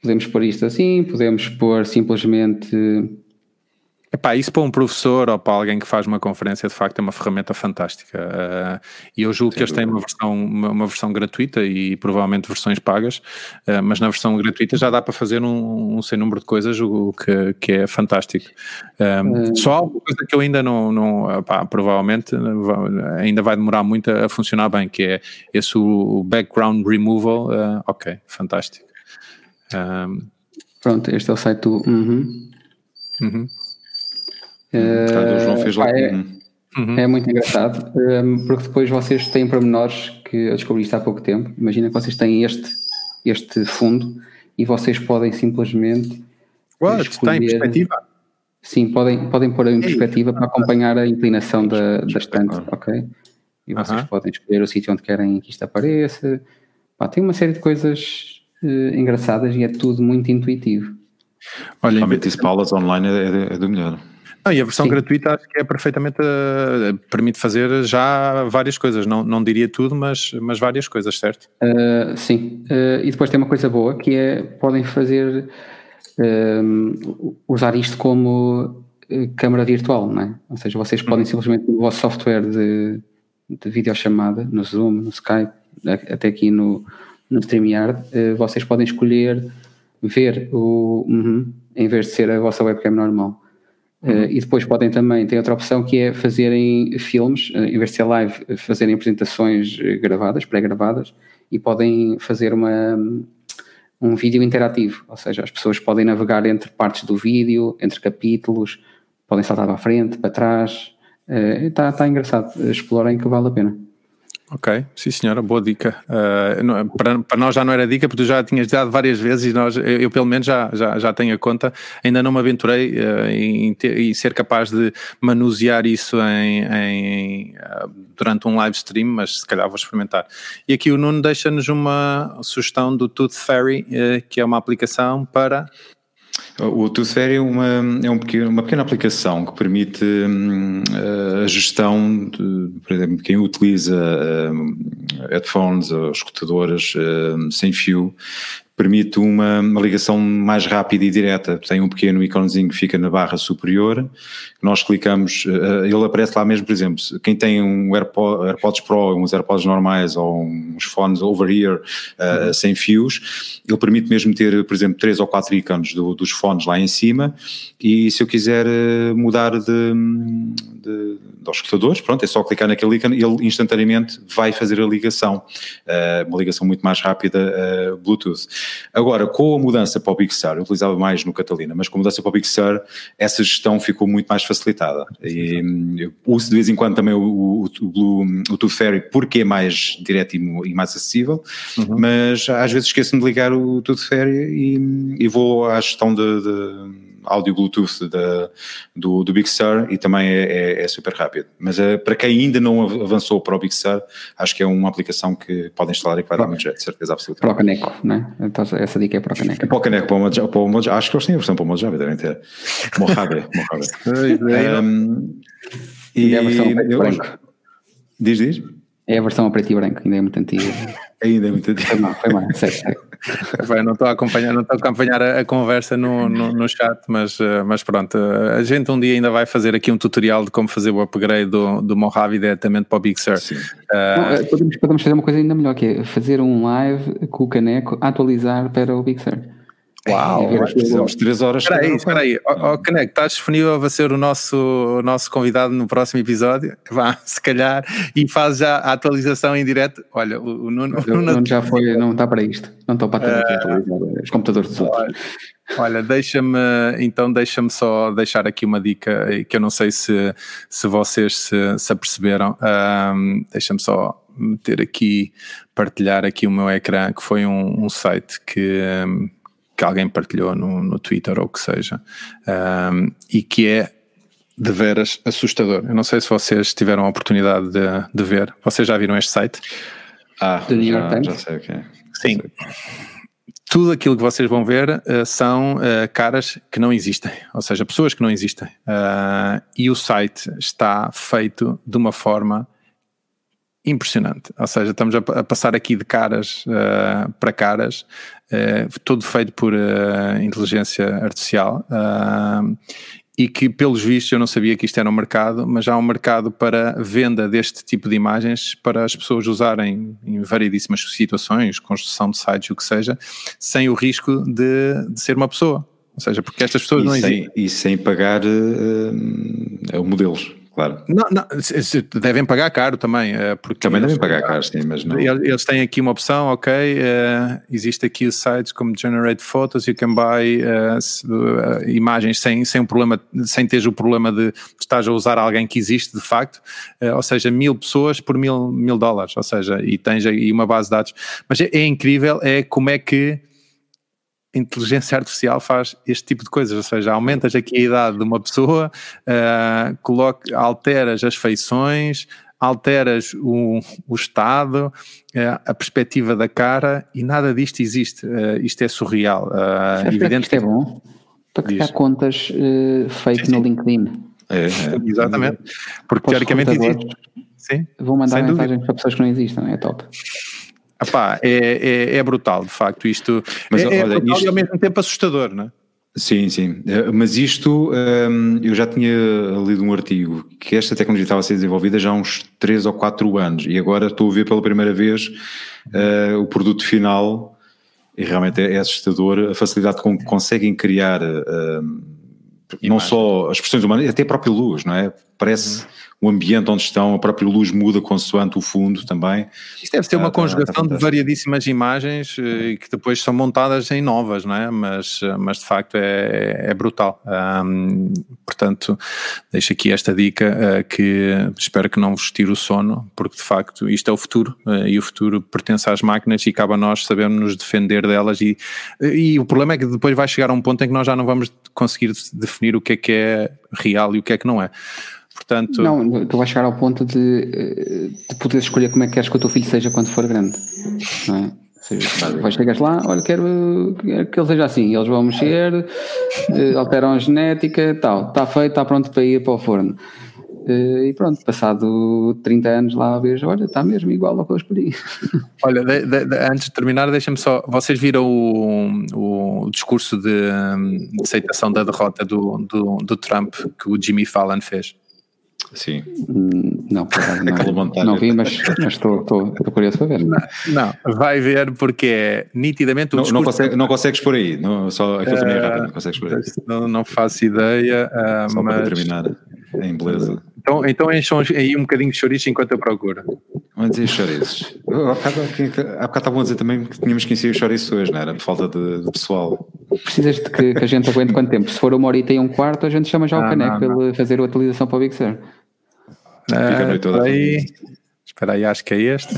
podemos pôr isto assim, podemos pôr simplesmente Epá, isso para um professor ou para alguém que faz uma conferência, de facto, é uma ferramenta fantástica. Uh, e eu julgo Sem que eles têm uma versão, uma, uma, versão gratuita e provavelmente versões pagas, uh, mas na versão gratuita já dá para fazer um, um sem número de coisas, o que, que é fantástico. Uh, só uma coisa que eu ainda não, não provavelmente ainda vai demorar muito a, funcionar bem, que é esse o background removal. ok, fantástico. Pronto, este é o site do. Uhum. Uhum. Uh, João fez lá. É, uhum. é muito engraçado, ehm, porque depois vocês têm pormenores que eu descobri isto há pouco tempo. Imagina que vocês têm este, este fundo e vocês podem simplesmente. What? Está em perspectiva? Sim, podem, podem pôr em perspectiva para acompanhar a inclinação da, da estante, ok? E vocês uh -huh. podem escolher o sítio onde querem que isto apareça. Pá, tem uma série de coisas uh, engraçadas e é tudo muito intuitivo. Olha, Realmente isso para aulas online é, é do melhor. Não, e a versão Sim. gratuita acho que é perfeitamente. Uh, permite fazer já várias coisas, não, não diria tudo, mas, mas várias coisas, certo? Uh, sim, uh, e depois tem uma coisa boa que é podem fazer. usar isto como câmara virtual, não é? Ou seja, vocês podem uhum. simplesmente no vosso software de, de videochamada, no Zoom, no Skype, até aqui no, no StreamYard, vocês podem escolher ver o. Uhum, em vez de ser a vossa webcam normal. Uh, e depois podem também, tem outra opção que é fazerem filmes, uh, em vez de ser live, fazerem apresentações eh, gravadas, pré-gravadas, e podem fazer uma, um vídeo interativo, ou seja, as pessoas podem navegar entre partes do vídeo, entre capítulos, podem saltar para a frente, para trás, está uh, tá engraçado, explorem que vale a pena. Ok, sim senhora, boa dica. Uh, não, para, para, nós já não era dica, porque tu já tinhas dado várias vezes e nós, eu, eu pelo menos já, já, já tenho a conta, ainda não me aventurei uh, em, ter, em, ser capaz de manusear isso em, em uh, durante um live stream, mas se calhar vou experimentar. E aqui o Nuno deixa-nos uma sugestão do Tooth Fairy, que é uma aplicação para o Tooth Fairy é, uma, é um pequeno, uma pequena aplicação que permite hum, a gestão, de, por exemplo, quem utiliza hum, headphones ou escutadoras hum, sem fio, permite uma, uma, ligação mais rápida e direta. Tem um pequeno iconezinho que fica na barra superior, nós clicamos, uh, ele aparece lá mesmo, por exemplo, quem tem um AirPod, AirPods Pro, uns AirPods normais ou uns fones over-ear uh, uhum. sem fios, ele permite mesmo ter, por exemplo, três ou quatro ícones do, dos fones lá em cima e se eu quiser uh, mudar de, de, de escutadores, pronto, é só clicar naquele ícone e ele instantaneamente vai fazer a ligação, uma ligação muito mais rápida Bluetooth. Agora, com a mudança para o Big Sur, eu utilizava mais no Catalina, mas com a mudança para o Big Sur, essa gestão ficou muito mais facilitada. E eu uso de vez em quando também o, o, o, Blue, o Tooth Fairy porque é mais direto e, e mais acessível, uhum. mas às vezes esqueço-me de ligar o Tooth Fairy e, e vou à gestão de, de áudio Bluetooth da, do, do Big Sur e também é, é, é super rápido. Mas uh, para quem ainda não avançou para o Big Sur, acho que é uma aplicação que podem instalar e que vai dar muito jeito, certeza absoluta. Para o Caneco, né? Então, essa dica é para o Caneco. É para o Caneco, para o Mojave, para o Mojave acho que eles têm a versão para o Mojave, devem ter. Mojave, Mojave. um, e, é a versão preto e branco. Diz, diz? É a versão a preto e branco, ainda é muito antiga. ainda é muito antiga. Foi mal, foi mal. Bem, não estou a acompanhar, não estou a acompanhar a, a conversa no, no, no, chat, mas, eh, mas pronto, eh, a gente um dia ainda vai fazer aqui um tutorial de como fazer o upgrade do, do Mojave diretamente para o Big Sur. Uh, não, podemos, podemos fazer uma coisa ainda melhor, que é fazer um live com o caneco, atualizar para o Big Sur. Uau, fizemos três horas. Espera aí, espera aí. Oh, oh, Caneco, estás disponível a ser o nosso, o nosso convidado no próximo episódio? Vá, se calhar, e faz já a atualização em direto. Olha, o, o Nuno, o Nuno já foi, não está para isto. Não estou para uh, atualizar os computadores dos outros. Olha, deixa-me, então deixa-me só deixar aqui uma dica que eu não sei se, se vocês se, se aperceberam. Um, deixa-me só meter aqui, partilhar aqui o meu ecrã, que foi um, um site que... Um, que alguém partilhou no, no Twitter ou o que seja, um, e que é de veras assustador. Eu não sei se vocês tiveram a oportunidade de, de ver. Vocês já viram este site? Ah, já, já sei o que é. Sim. Tudo aquilo que vocês vão ver uh, são uh, caras que não existem, ou seja, pessoas que não existem. Uh, e o site está feito de uma forma impressionante. Ou seja, estamos a, a passar aqui de caras uh, para caras, uh, todo feito por uh, inteligência artificial. e que, pelos vistos, eu não sabia que isto era um mercado, mas há um mercado para venda deste tipo de imagens para as pessoas usarem em variedíssimas situações, construção de sites, o que seja, sem o risco de, de ser uma pessoa. Ou seja, porque estas pessoas e não sem, existem. E sem pagar modelos claro. Não, não, devem pagar caro também. Eh, porque também devem pagar caro, sim, mas não. Eles têm aqui uma opção, ok, uh, existe aqui sites como Generate Photos, you can buy uh, imagens sem, sem um problema, sem teres o problema de estás a usar alguém que existe de facto, uh, ou seja, mil pessoas por mil, mil dólares, ou seja, e tens aí uma base de dados. Mas é, é incrível, é como é que inteligência artificial faz este tipo de coisas, ou seja, aumentas aqui a idade de uma pessoa, uh, coloca, alteras as feições, alteras o, o estado, uh, a perspectiva da cara e nada disto existe. Uh, isto é surreal. Uh, evidente que isto é bom para criar Diz. contas uh, fake sim, sim. no LinkedIn. É, é. Exatamente. Porque teoricamente existe. Sim, Vou mandar mensagens para pessoas que não existem, é top. Epá, é, é, é, brutal, de facto, isto Mas, é, é olha, brutal isto... e ao mesmo tempo assustador, não é? Sim, sim, eh, mas isto um, eu já tinha lido um artigo que esta tecnologia estava a ser desenvolvida já há uns 3 ou 4 anos e agora estou a ver pela primeira vez uh, o produto final e realmente é, é, assustador a facilidade com que conseguem criar uh, não só as expressões humanas, até a própria luz, não é? Parece... O ambiente onde estão, a própria luz muda consoante o fundo também. Isto deve ser uma ah, tá, conjugação tá de variadíssimas imagens eh, que depois são montadas em novas, não é? Mas, eh, mas de facto é, é brutal. Um, portanto, deixo aqui esta dica uh, que espero que não vos tire o sono, porque de facto isto é o futuro uh, e o futuro pertence às máquinas e cabe a nós sabermos nos defender delas e, e o problema é que depois vai chegar a um ponto em que nós já não vamos conseguir definir o que é que é real e o que é que não é. Portanto, não, tu vais chegar ao ponto de, eh, de poder escolher como é que queres que o teu filho seja quando for grande. Não é? Seja, vais chegas lá, olha, quero, quero, que ele seja assim, eles vão mexer, eh, alteram a genética, tal, está feito, está pronto para ir para o forno. Eh, e pronto, passado 30 anos lá ver, olha, está mesmo igual ao que eu escolhi. Olha, de, de, de, antes de terminar, deixa-me só, vocês viram o, o discurso de, de, aceitação da derrota do, do, do Trump que o Jimmy Fallon fez? Sim. Hum, não, não, não vi, mas, mas estou, estou, estou curioso para ver. Não, não, vai ver porque é nitidamente o não, não, consegue, não consegues por aí, não, só aquilo também é rápido, não consegues por aí. Não, não faço ideia. Uh, só mas... para terminar em beleza. Então, então encham aí um bocadinho de chouriço enquanto eu procuro. Vamos dizer chouriços. Há bocado estavam a dizer também que tínhamos que encher os chouriços hoje, não era? Por falta de, de pessoal. Precisas de que, que, a gente aguente quanto tempo? Se for uma horita e um quarto, a gente chama já o caneco para ele fazer a atualização para o Big Sur. Fica a noite toda aí. Espera aí, acho que é este.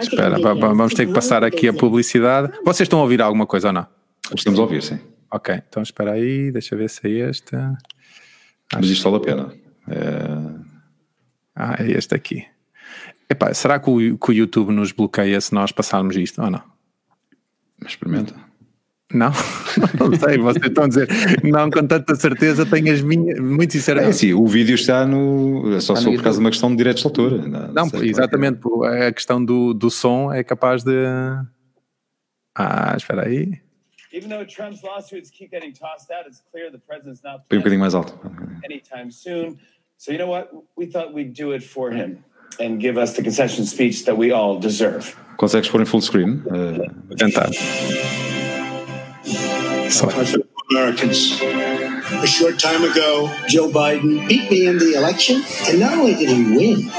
Espera, vamos ter que passar aqui a publicidade. Vocês estão a ouvir alguma coisa ou não? Estamos a ouvir, sim. Ok, então espera aí, deixa ver se é este. Mas isto vale a pena. É... Ah, é este aqui. Epá, será que o, que o YouTube nos bloqueia se nós passarmos isto ou não? Experimenta. Não, não sei, vocês estão a dizer, não com tanta certeza, tenho as minhas, muito sinceramente. É sim, o vídeo está no. Só se for por causa de uma questão de direitos de autor. Não, não exatamente, é. a questão do, do som é capaz de. Ah, espera aí. Even though Trump's lawsuits keep getting tossed out, it's clear the president's not um bocadinho mais alto. anytime soon. So you know what? We thought we'd do it for him and give us the concession speech that we all deserve. Consegues pôr em full screen? Uh, tentar. Americans. A short time ago, Joe Biden beat me in the election, and not only did he win,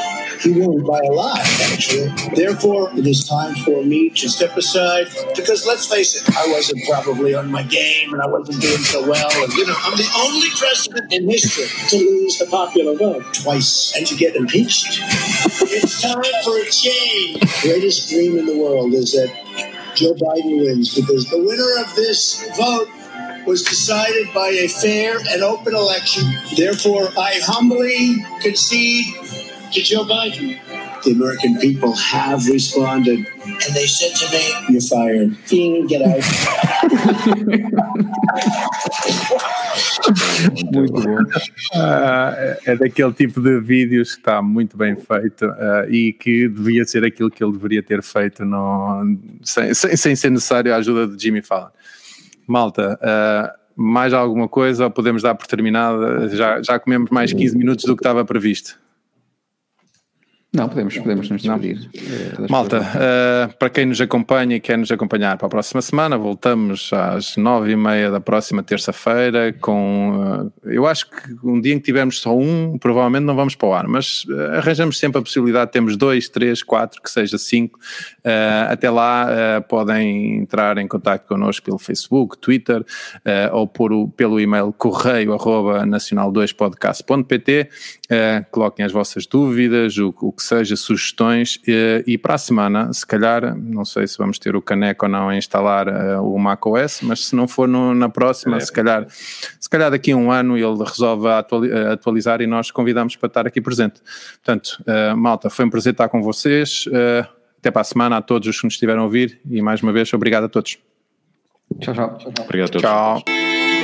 he won by a lot, actually. Therefore, it is time for me to step aside because let's face it, I wasn't probably on my game and I wasn't doing so well. And, you know, I'm the only president in history to lose the popular vote twice and to get impeached. it's time for a change. The greatest dream in the world is that Joe Biden wins because the winner of this vote was decided by a fair and open election. Therefore, I humbly concede to Joe Biden. The American people have responded, and they said to me, "You're fired. Ding, get out." muito bom. Uh, é daquele tipo de vídeos que está muito bem feito uh, e que devia ser aquilo que ele deveria ter feito no, sem, sem, sem ser necessário a ajuda de Jimmy Fallon. Malta, uh, mais alguma coisa ou podemos dar por terminada? Já, já comemos mais 15 minutos do que estava previsto. Não, podemos, podemos nos despedir. Eh, Malta, uh, para quem nos acompanha e quer nos acompanhar para a próxima semana, voltamos às nove e meia da próxima terça-feira com, uh, eu acho que um dia em que tivermos só um, provavelmente não vamos para o ar, mas uh, arranjamos sempre a possibilidade, temos dois, três, quatro, que seja cinco, até lá podem entrar em contato connosco pelo Facebook, Twitter ou por o, pelo e-mail correio arroba nacional2podcast.pt coloquem as vossas dúvidas, o, o que que seja, sugestões e, e, para a semana, se calhar, não sei se vamos ter o caneco ou não a instalar uh, o macOS, mas se não for no, na próxima, é. se calhar se calhar daqui a um ano ele resolve atualizar e nós convidamos para estar aqui presente. Portanto, uh, malta, foi um prazer estar com vocês. Uh, até para a semana a todos os que nos estiveram a ouvir e mais uma vez obrigado a todos. Tchau, tchau. tchau, tchau. Obrigado a todos. Tchau.